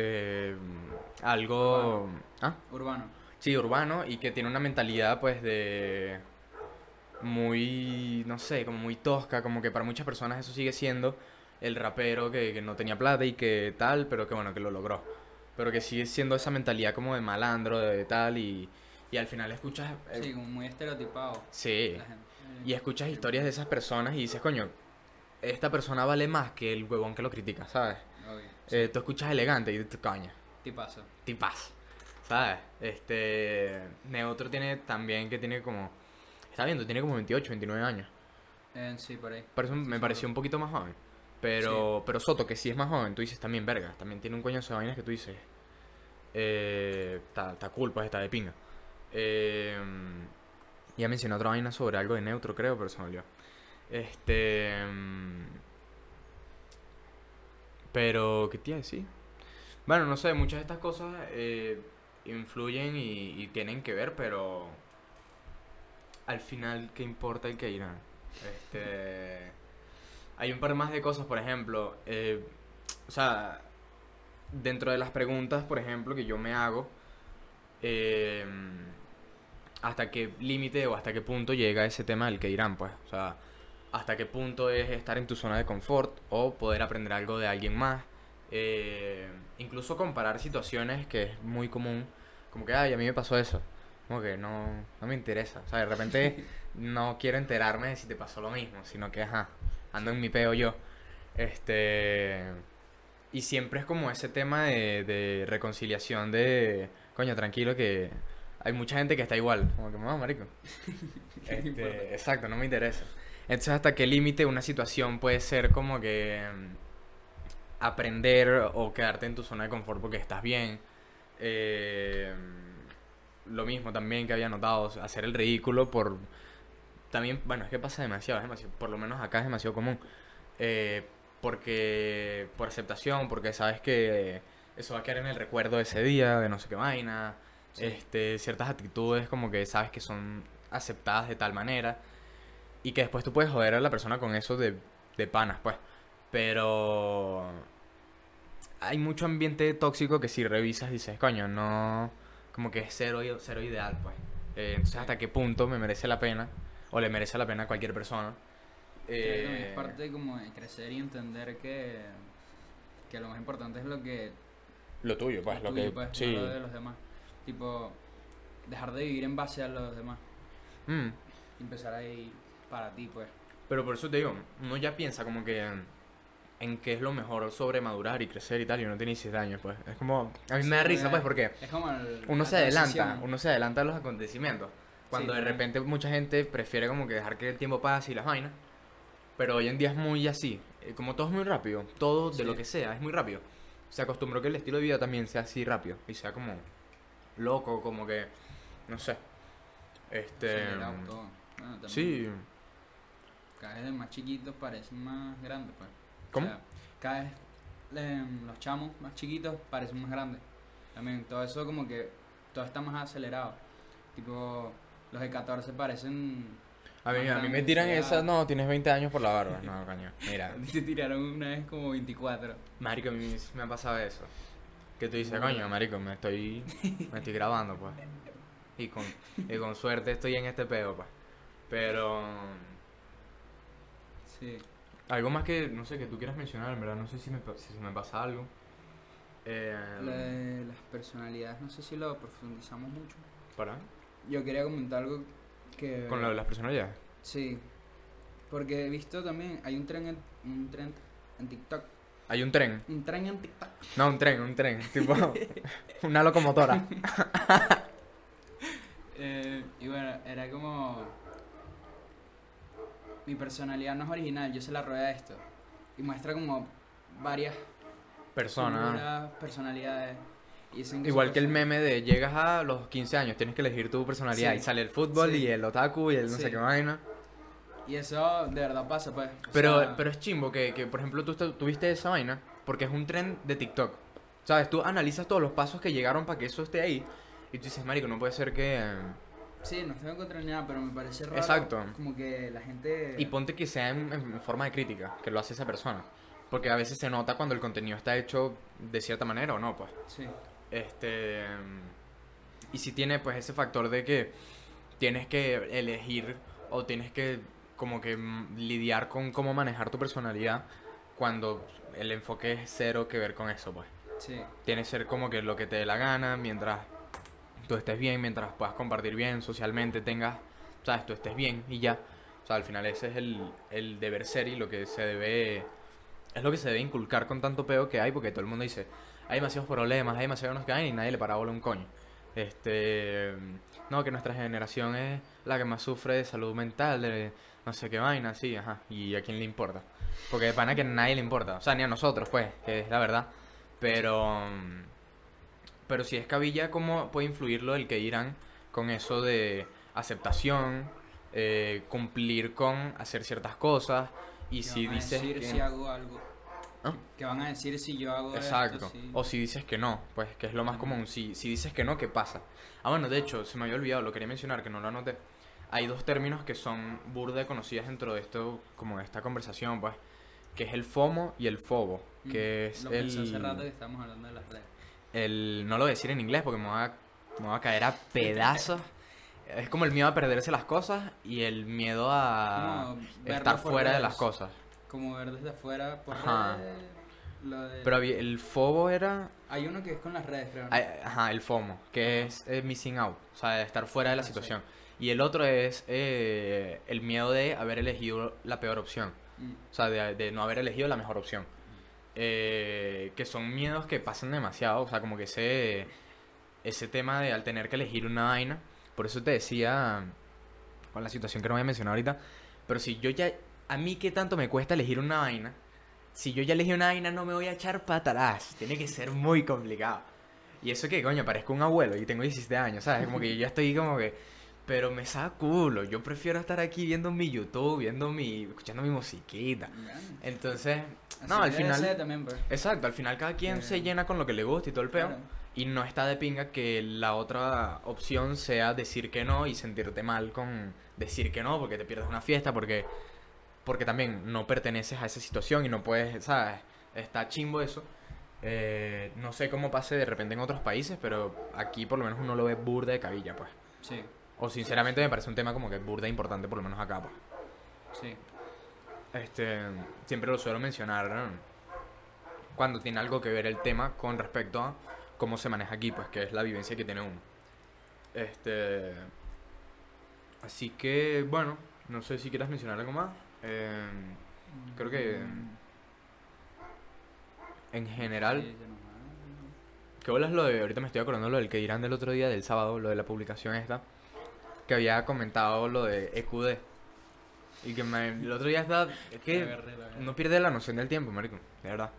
algo... ¿Ah? Urbano. Sí, urbano y que tiene una mentalidad pues de muy, no sé, como muy tosca, como que para muchas personas eso sigue siendo el rapero que, que no tenía plata y que tal, pero que bueno, que lo logró. Pero que sigue siendo esa mentalidad como de malandro, de tal y, y al final escuchas... eh, Sí, como muy estereotipado. sí, gente. y escuchas historias de esas personas y dices, coño, esta persona vale más que el huevón que lo critica, ¿sabes? Obvio. Eh, tú escuchas elegante y dices, coño, Tipazo. tipas. ¿Sabes? Este. Neutro tiene también que tiene como. Está viendo, tiene como 28, 29 años. Eh, sí, por ahí. Por eso me Sí, pareció un poquito más joven. Pero, pero Soto, que sí es más joven, tú dices también, verga. También tiene un coñazo de vainas que tú dices. Eh, Está está cool, pues está de pinga. Eh, ya mencioné otra vaina sobre algo de neutro, creo, pero se me olvidó. Este. Pero, ¿qué te iba a decir? Bueno, no sé, muchas de estas cosas eh, influyen y, y tienen que ver, pero al final, ¿qué importa el que irán? Este, hay un par más de cosas, por ejemplo, eh, o sea, dentro de las preguntas, por ejemplo, que yo me hago, eh, hasta qué límite o hasta qué punto llega ese tema del que dirán, pues, o sea, hasta qué punto es estar en tu zona de confort o poder aprender algo de alguien más, eh, incluso comparar situaciones que es muy común, como que, ay, a mí me pasó eso, como que no, no me interesa, o sea, de repente (laughs) no quiero enterarme de si te pasó lo mismo, sino que, ajá, ando en mi peo yo, este... Y siempre es como ese tema de, de reconciliación de, coño, tranquilo que hay mucha gente que está igual, como que, mamá, marico. (laughs) ¿Qué me importa? Este, exacto, no me interesa. Entonces, ¿hasta qué límite una situación puede ser como que mm, aprender o quedarte en tu zona de confort porque estás bien? Eh, lo mismo también que había notado, hacer el ridículo por... También, bueno, es que pasa demasiado, es demasiado, por lo menos acá es demasiado común. Eh, porque, por aceptación, porque sabes que eso va a quedar en el recuerdo de ese día, de no sé qué vaina. Sí. Este, ciertas actitudes como que sabes que son aceptadas de tal manera. Y que después tú puedes joder a la persona con eso de, de panas, pues. Pero hay mucho ambiente tóxico que si revisas dices, coño, no, como que es cero, cero ideal, pues. Eh, entonces, ¿hasta qué punto me merece la pena? O le merece la pena a cualquier persona. Eh, es parte como de crecer y entender que, que lo más importante es lo que lo tuyo, pues, lo lo tuyo, que... pues, no sí. lo de los demás. Tipo, dejar de vivir en base a los demás. Mm. y empezar a ir para ti, pues. Pero por eso te digo, uno ya piensa como que en, qué es lo mejor sobre madurar y crecer y tal, y uno tiene 17 años, pues. Es como... A mí me da risa, es- pues, porque Es como el- uno se adelanta, uno se adelanta a los acontecimientos. Cuando Sí, de repente mucha gente prefiere como que dejar que el tiempo pase y las vainas. Pero hoy en día es muy así. eh, Como todo es muy rápido, todo de Sí. lo que sea es muy rápido. Se acostumbró que el estilo de vida también sea así rápido y sea como loco, como que, no sé. Este... Bueno, Sí, Cada vez más chiquitos parecen más grandes, pues. ¿Cómo? O sea, cada vez em, los chamos más chiquitos parecen más grandes. También todo eso como que todo está más acelerado. Tipo, los de 14 parecen... a mí, a mí me tiran ya. esa, no, tienes 20 años por la barba. (laughs) No, coño, mira. Te tiraron una vez como 24. Marico, a mí me ha pasado eso. Que tú dices, coño, marico, me estoy, me estoy grabando, pues. Y con, y con suerte estoy en este pedo, pues. Pero... Sí. Algo más que, no sé, que tú quieras mencionar, en verdad, no sé si, me, pa- si se me pasa algo. Eh, Lo de las personalidades, no sé si lo profundizamos mucho. ¿Para? Yo quería comentar algo que... Con lo de las personalidades. Sí. Porque he visto también, hay un tren en, un tren en TikTok. Hay un tren. Un tren en TikTok. No, un tren, un tren. Tipo, (laughs) una locomotora. (laughs) Eh, y bueno, era como... Mi personalidad no es original, yo se la robé a esto. Y muestra como varias Persona. figuras, personalidades. Y Igual que el personas- meme de llegas a los 15 años, tienes que elegir tu personalidad. Sí. Y sale el fútbol Sí. y el otaku y el no sé qué vaina. Y eso de verdad pasa, pues. O Pero, sea, pero es chimbo que, que, por ejemplo, tú tuviste esa vaina porque es un tren de TikTok. ¿Sabes? Tú analizas todos los pasos que llegaron para que eso esté ahí y tú dices, marico, no puede ser que... eh, Sí, no estoy en contra de nada, pero me parece raro. Exacto. Como que la gente. Y ponte que sea en, en forma de crítica, que lo hace esa persona. Porque a veces se nota cuando el contenido está hecho de cierta manera o no, pues. Sí. Este. Y si tiene pues ese factor de que tienes que elegir o tienes que como que lidiar con cómo manejar tu personalidad cuando el enfoque es cero que ver con eso, pues. Sí. Tiene que ser como que lo que te dé la gana mientras tú estés bien, mientras puedas compartir bien socialmente, tengas, sabes, tú estés bien y ya. O sea, al final ese es el, el deber ser y lo que se debe, es lo que se debe inculcar con tanto peo que hay, porque todo el mundo dice, hay demasiados problemas, hay demasiados no que hay y nadie le para bola un coño. Este, no, que nuestra generación es la que más sufre de salud mental, de no sé qué vaina, sí, ajá, y a quién le importa. Porque de pana que nadie le importa, o sea, ni a nosotros, pues, que es la verdad. Pero, pero si es cabilla, ¿cómo puede influir lo del que dirán con eso de aceptación, eh, cumplir con hacer ciertas cosas? Y ¿Qué si van a dices decir que... si hago algo. ¿Ah? ¿Qué van a decir si yo hago Exacto. esto? O si dices que no, pues que es lo más común. Si, si dices que no, ¿qué pasa? Ah, bueno, de hecho, se me había olvidado, lo quería mencionar, que no lo anoté. Hay dos términos que son burde conocidas dentro de esto, como de esta conversación, pues, que es el FOMO y el FOBO, Mm, que es Lo pensé hace rato que el, estamos hablando de las redes. El... No lo voy a decir en inglés porque me voy a, me voy a caer a (laughs) pedazos. es como el miedo a perderse las cosas y el miedo a estar fuera de las cosas. Como ver desde afuera por Ajá. redes, lo de- Pero el FOBO era Hay uno que es con las redes, creo. Ajá, el FOMO, que es eh, missing out, o sea, estar fuera de la Ah, sí. situación. Y el otro es eh, el miedo de haber elegido la peor opción, Mm, o sea, de, de no haber elegido la mejor opción. Eh, que son miedos que pasan demasiado, o sea, como que ese, ese tema de al tener que elegir una vaina, por eso te decía, con la situación que no voy a mencionar ahorita, pero si yo ya, a mí qué tanto me cuesta elegir una vaina, si yo ya elegí una vaina no me voy a echar para atrás, tiene que ser muy complicado. Y eso que, coño, parezco un abuelo y tengo 17 años, ¿sabes? Como que yo ya estoy como que... Pero me saca culo, yo prefiero estar aquí viendo mi YouTube, viendo mi... escuchando mi musiquita. Entonces, Así no, al final... también, pues. Exacto, al final cada quien se llena con lo que le gusta y todo el peo. Claro. Y no está de pinga que la otra opción sea decir que no y sentirte mal con decir que no porque te pierdes una fiesta, porque, porque también no perteneces a esa situación y no puedes, ¿sabes? Está chimbo eso. Eh, no sé cómo pase de repente en otros países, pero aquí por lo menos uno lo ve burda de cabilla, pues. Sí, O sinceramente me parece un tema como que burda importante, por lo menos acá, pues. sí. Este, siempre lo suelo mencionar ¿no? cuando tiene algo que ver el tema con respecto a cómo se maneja aquí, pues que es la vivencia que tiene uno. Este, así que, bueno, no sé si quieras mencionar algo más. Eh, creo que en general. ¿qué bolas lo de, ahorita me estoy acordando lo del que dirán del otro día, del sábado, lo de la publicación esta, que había comentado lo de EQD. Y que me, el otro día está, es que agarré, la agarré. no pierde la noción del tiempo, marico, de verdad.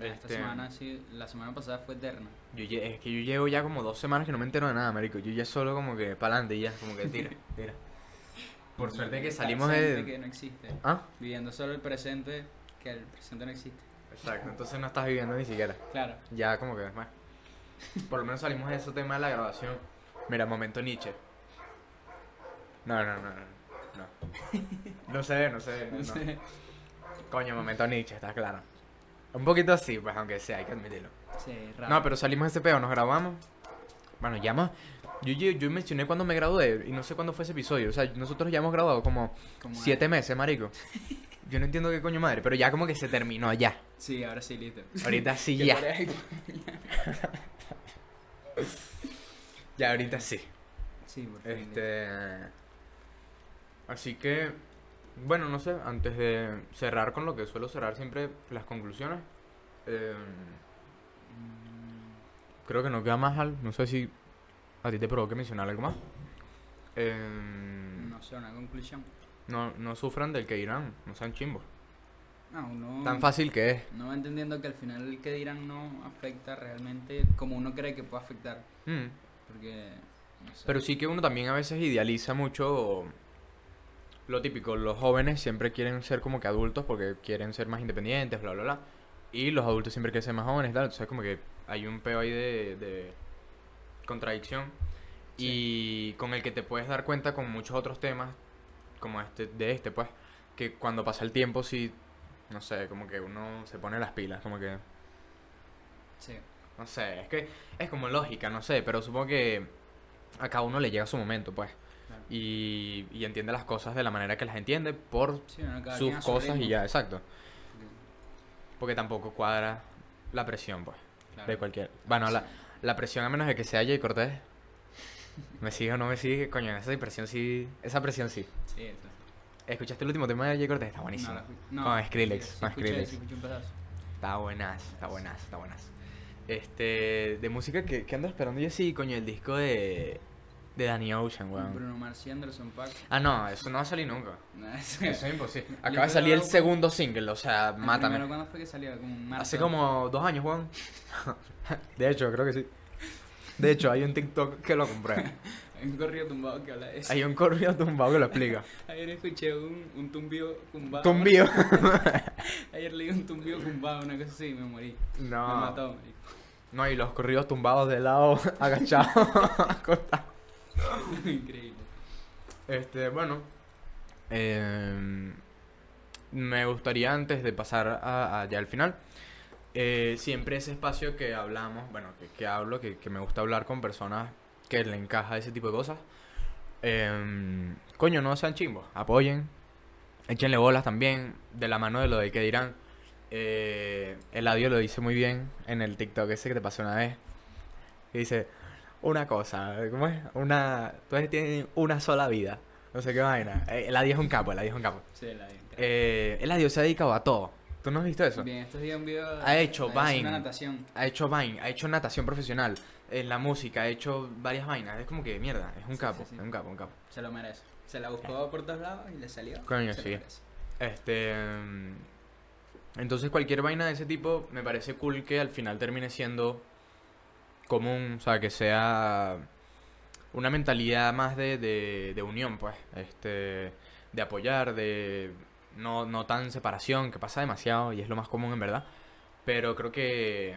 Esta Este- semana sí, la semana pasada fue eterna. Yo, es que yo llevo ya como dos semanas que no me entero de nada, marico. Yo ya solo como que para adelante y ya, como que tira, (laughs) tira. Por suerte que salimos de... que no existe. ¿Ah? Viviendo solo el presente, que el presente no existe. Exacto, entonces no estás viviendo ni siquiera. Claro. Ya como que, bueno. Por lo menos salimos de ese tema de la grabación. Mira, momento Nietzsche. No, no, no, no. No, no sé, no sé. No (laughs) sé. Coño, momento Nietzsche, está claro. Un poquito así, pues, aunque sea, hay que admitirlo. Sí, raro. No, pero salimos de ese peo, nos grabamos. Bueno, ya más. Yo, yo, yo mencioné cuando me gradué y no sé cuándo fue ese episodio. O sea, nosotros ya hemos grabado como Como siete meses, marico. (laughs) Yo no entiendo qué coño madre, pero ya como que se terminó ya. Sí, ahora sí, listo. Ahorita sí (laughs) Que ya. Ya ahorita sí. Sí, por fin. Este. Así que, bueno, no sé, antes de cerrar con lo que suelo cerrar siempre las conclusiones. eh, Mm, creo que no queda más al. No sé si a ti te provoque mencionar algo más. Em, No sé, una conclusión. no, no sufran del que dirán, no sean chimbos. No, uno. Tan fácil que es. No va entendiendo que al final el que dirán no afecta realmente como uno cree que puede afectar. Mm. Porque. No sé. Pero sí que uno también a veces idealiza mucho lo típico. Los jóvenes siempre quieren ser como que adultos porque quieren ser más independientes, bla, bla, bla. Y los adultos siempre quieren ser más jóvenes, tal. Entonces como que hay un peo ahí de, de contradicción. Y con el que te puedes dar cuenta con muchos otros temas, como este, de este, pues, que cuando pasa el tiempo sí, no sé, como que uno se pone las pilas, como que... Sí. No sé, es que es como lógica, no sé, pero supongo que a cada uno le llega su momento, pues. Claro. Y, y entiende las cosas de la manera que las entiende por Sí, sus cosas y ya, exacto. Porque tampoco cuadra la presión, pues, Claro. de cualquier... Bueno, la, la presión a menos de que sea Jay Cortés. ¿Me sigue o no me sigue? Coño, esa presión sí... Esa presión sí. Sí, eso. ¿Escuchaste el último tema de Jay Cortés? Está buenísimo. No, no, Con Skrillex, sí, con Skrillex. escuché un. Está buenas, está buenas, está buenas. Este, de música que, que ando esperando yo sí, coño, el disco de, de Danny Ocean, weón. Bruno Mars y Anderson Paak. Ah, no, eso no va a salir nunca. No, (laughs) Eso es imposible. Acaba de salir el segundo single, o sea, ¿El primero mátame. cuándo fue que salió? Como marzo. Hace como dos años, Juan. (laughs) De hecho, creo que sí. De hecho, hay un TikTok que lo compré. (laughs) Hay un corrido tumbado que habla de eso. Hay un corrido tumbado que lo explica. Ayer escuché un, un tumbío tumbado. Tumbío. Ayer leí un tumbío tumbado, una cosa así, y me morí. Me No. mató. marico. No, y los corridos tumbados de lado, agachados, acostados. (laughs) Increíble. Este, bueno. em, me gustaría antes de pasar a, a ya al final. eh, siempre ese espacio que hablamos, bueno, que, que hablo, que, que me gusta hablar con personas que le encaja ese tipo de cosas. em, coño, no sean chimbos, apoyen, échenle bolas también, de la mano de lo de que dirán. Eh, Eladio lo dice muy bien en el TikTok ese que te pasó una vez. Dice, una cosa, ¿cómo es? Una, tú tienes una sola vida. No sé qué vaina. Eh, Eladio es un capo, Eladio es un capo. Sí, la vi. Eh, Eladio se ha dedicado a todo. ¿Tú no has visto eso? Bien, estos días un video. Ha hecho Vine. Natación. Ha hecho Vine, ha hecho natación profesional, en la música, ha hecho varias vainas. Es como que mierda, es un Sí, capo, sí, sí. es un capo, un capo. Se lo merece. Se la buscó por todos lados y le salió. Coño, se sí. Lo. Este. mm, Entonces, cualquier vaina de ese tipo me parece cool que al final termine siendo común, o sea, que sea una mentalidad más de, de, de unión, pues. Este. De apoyar, de. No, no tan separación, que pasa demasiado y es lo más común en verdad. Pero creo que.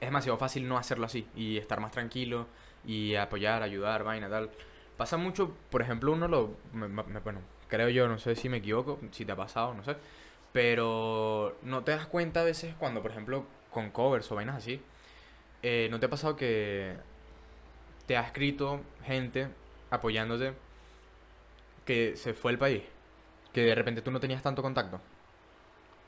es demasiado fácil no hacerlo así y estar más tranquilo y apoyar, ayudar, vaina, tal. Pasa mucho, por ejemplo, uno lo... me- me- bueno, creo yo, no sé si me equivoco, si te ha pasado, no sé. Pero no te das cuenta a veces cuando, por ejemplo, con covers o vainas así, eh, ¿no te ha pasado que te ha escrito gente apoyándote que se fue al país? Que de repente tú no tenías tanto contacto.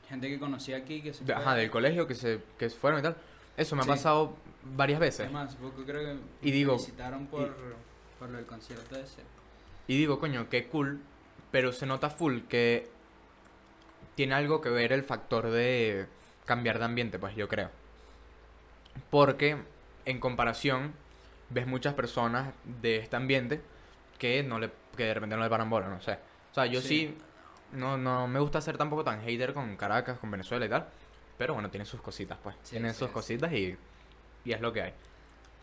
Gente que conocí aquí que se fue. ajá, del colegio que se, que se fueron y tal. Eso me Sí. ha pasado varias veces. Además, poco creo que Y digo- me visitaron por, por del concierto ese. Y digo, coño, qué cool, pero se nota full que tiene algo que ver el factor de cambiar de ambiente, pues yo creo. Porque en comparación ves muchas personas de este ambiente que no le que de repente no le paran bola, no sé. O sea, yo sí, Sí. no, no me gusta ser tampoco tan hater con Caracas, con Venezuela y tal, pero bueno, tiene sus cositas, pues. Sí, tiene sí, sus cositas y, y es lo que hay.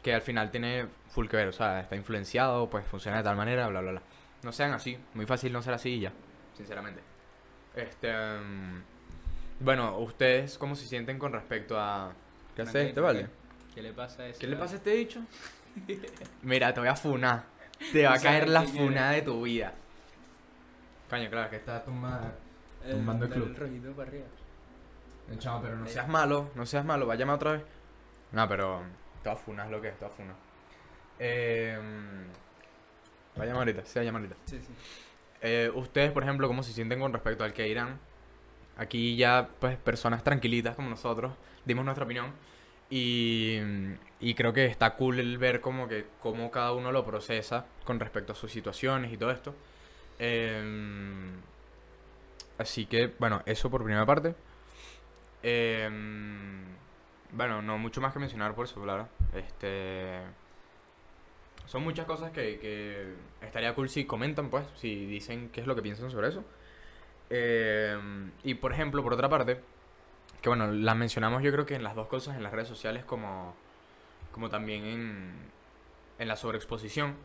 Que al final tiene full que ver, o sea, está influenciado, pues funciona de tal manera, bla, bla, bla. No sean así, muy fácil no ser así y ya, sinceramente. Este. mm, bueno, ¿ustedes cómo se sienten con respecto a. ¿Qué Ok, hace este, vale? ¿Qué le pasa a ese? ¿Qué le pasa a este dicho? (laughs) Mira, te voy a funar. Te va a No caer la funada de tu vida. Coño, claro, que está tumbada. tumbando el club. el rojito para arriba. Chao, pero no Ahí. seas malo, no seas malo, va a llamar otra vez. No, pero te va a funar es lo que es, te va a funar. Eh, va a llamar ahorita, sí va a llamar ahorita. Sí, sí. Eh, ustedes, por ejemplo, ¿cómo se sienten con respecto al que irán? Aquí ya, pues, personas tranquilitas como nosotros, dimos nuestra opinión. Y, y creo que está cool el ver como que cómo cada uno lo procesa con respecto a sus situaciones y todo esto. Em, así que, bueno, eso por primera parte. Em, bueno, no mucho más que mencionar por eso, claro. Este. Son muchas cosas que, que estaría cool si comentan, pues, si dicen qué es lo que piensan sobre eso. Em, y por ejemplo, por otra parte, que bueno, las mencionamos yo creo que en las dos cosas, en las redes sociales como, como también en, en la sobreexposición,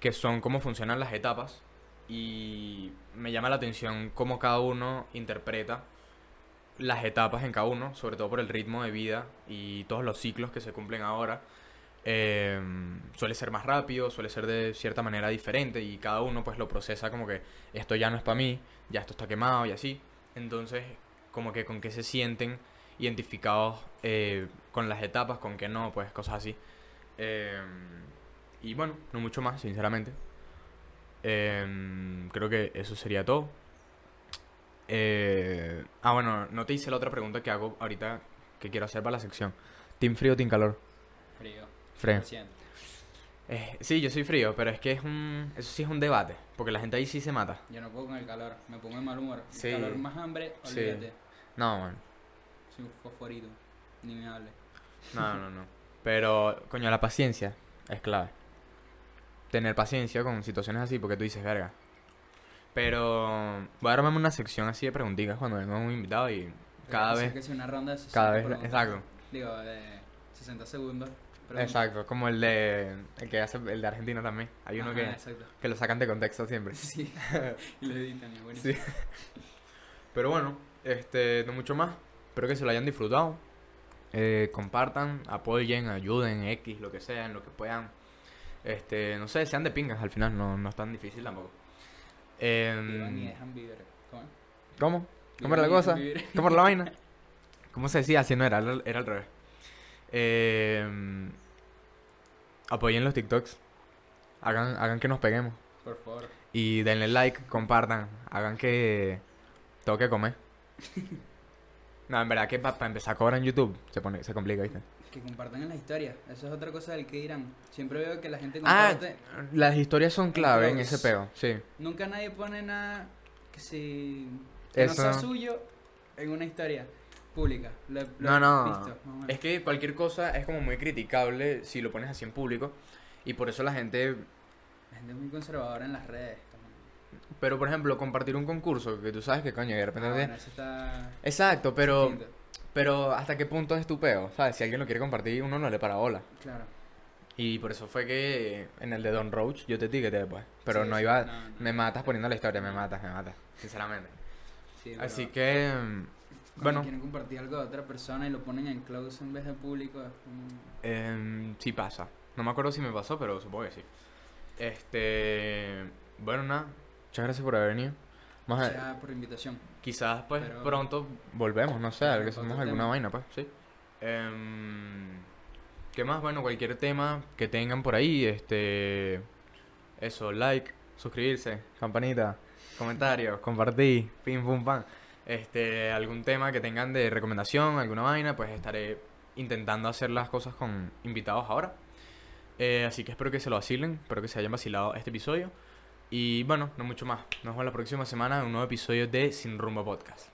que son cómo funcionan las etapas. Y me llama la atención cómo cada uno interpreta las etapas en cada uno, sobre todo por el ritmo de vida y todos los ciclos que se cumplen ahora. Eh, suele ser más rápido, suele ser de cierta manera diferente y cada uno pues lo procesa como que esto ya no es para mí, ya esto está quemado y así. Entonces, como que con qué se sienten identificados eh, con las etapas, con qué no, pues cosas así. Eh, y bueno, no mucho más, sinceramente. Eh, creo que eso sería todo. Eh, ah, bueno, no te hice la otra pregunta que hago ahorita que quiero hacer para la sección. ¿Team frío o team calor? Frío. Frío. 100%. Eh, sí, yo soy frío, pero es que es un... Eso sí es un debate, porque la gente ahí sí se mata. Yo no puedo con el calor, me pongo de mal humor. El Sí. calor más hambre, Sí. olvídate. No, man. Soy un fosforito, ni me hable. No, no, no. Pero, coño, la paciencia es clave. Tener paciencia con situaciones así, porque tú dices, verga. Pero voy a armarme una sección así de preguntitas cuando venga un invitado y cada vez... que una ronda de 60 Cada vez... preguntas. Exacto. Digo, de 60 segundos. Exacto, como el de... El que hace el de Argentina también. Hay uno Ajá, que, Exacto. que lo sacan de contexto siempre. (laughs) Sí. (laughs) y lo editan, y buenísimo. Sí. Pero bueno, este, no mucho más. Espero que se lo hayan disfrutado. Eh, compartan, apoyen, ayuden, X, lo que sea, en lo que puedan. Este, no sé, sean de pingas al final, no, no es tan difícil tampoco. Y Em, dejan vivir. ¿Cómo? ¿Cómo? ¿Cómo era la cosa? ¿Cómo era la (laughs) vaina? ¿Cómo se decía? Así no era, era era al revés. Em, apoyen los TikToks. Hagan, hagan que nos peguemos. Por favor. Y denle like, compartan, hagan que tengo que comer. (laughs) No, en verdad que para empezar a cobrar en YouTube se pone, se complica, ¿viste? Que compartan en las historias. Eso es otra cosa del que dirán. Siempre veo que la gente Ah, comparte. las historias son clave en ese peo, sí. Nunca nadie pone nada que si. Que no sea suyo en una historia pública. Lo No, he no. visto. Es que cualquier cosa es como muy criticable si lo pones así en público. Y por eso la gente... La gente es muy conservadora en las redes. también. Pero por ejemplo, compartir un concurso que tú sabes que coño, de repente... Ah, te- bueno, eso está. Exacto, pero... distinto. Pero hasta qué punto es tu peo, ¿sabes? Si alguien lo quiere compartir, uno no le para bola. Claro. Y por eso fue que en el de Don Roach yo te etiqueté después. Pero Sí, no iba. no, no. Me matas poniendo la historia, me matas, me matas. Sinceramente. Sí, Así pero que. Cuando Bueno. quieren compartir algo de otra persona y lo ponen en close en vez de público. es como- Em, sí pasa. No me acuerdo si me pasó, pero supongo que sí. Este. Bueno, nada. Muchas gracias por haber venido. Más sea por invitación. Quizás pues Pero- pronto volvemos, no sé, que hacemos alguna tema. vaina, pues, sí. Em, ¿Qué más? Bueno, cualquier tema que tengan por ahí, este. Eso, like, suscribirse, campanita, comentarios, compartir, pim pum pam. Este, algún tema que tengan de recomendación, alguna vaina, pues estaré intentando hacer las cosas con invitados ahora. Eh, así que espero que se lo vacilen, espero que se hayan vacilado este episodio. Y bueno, no mucho más. Nos vemos la próxima semana en un nuevo episodio de Sin Rumbo Podcast.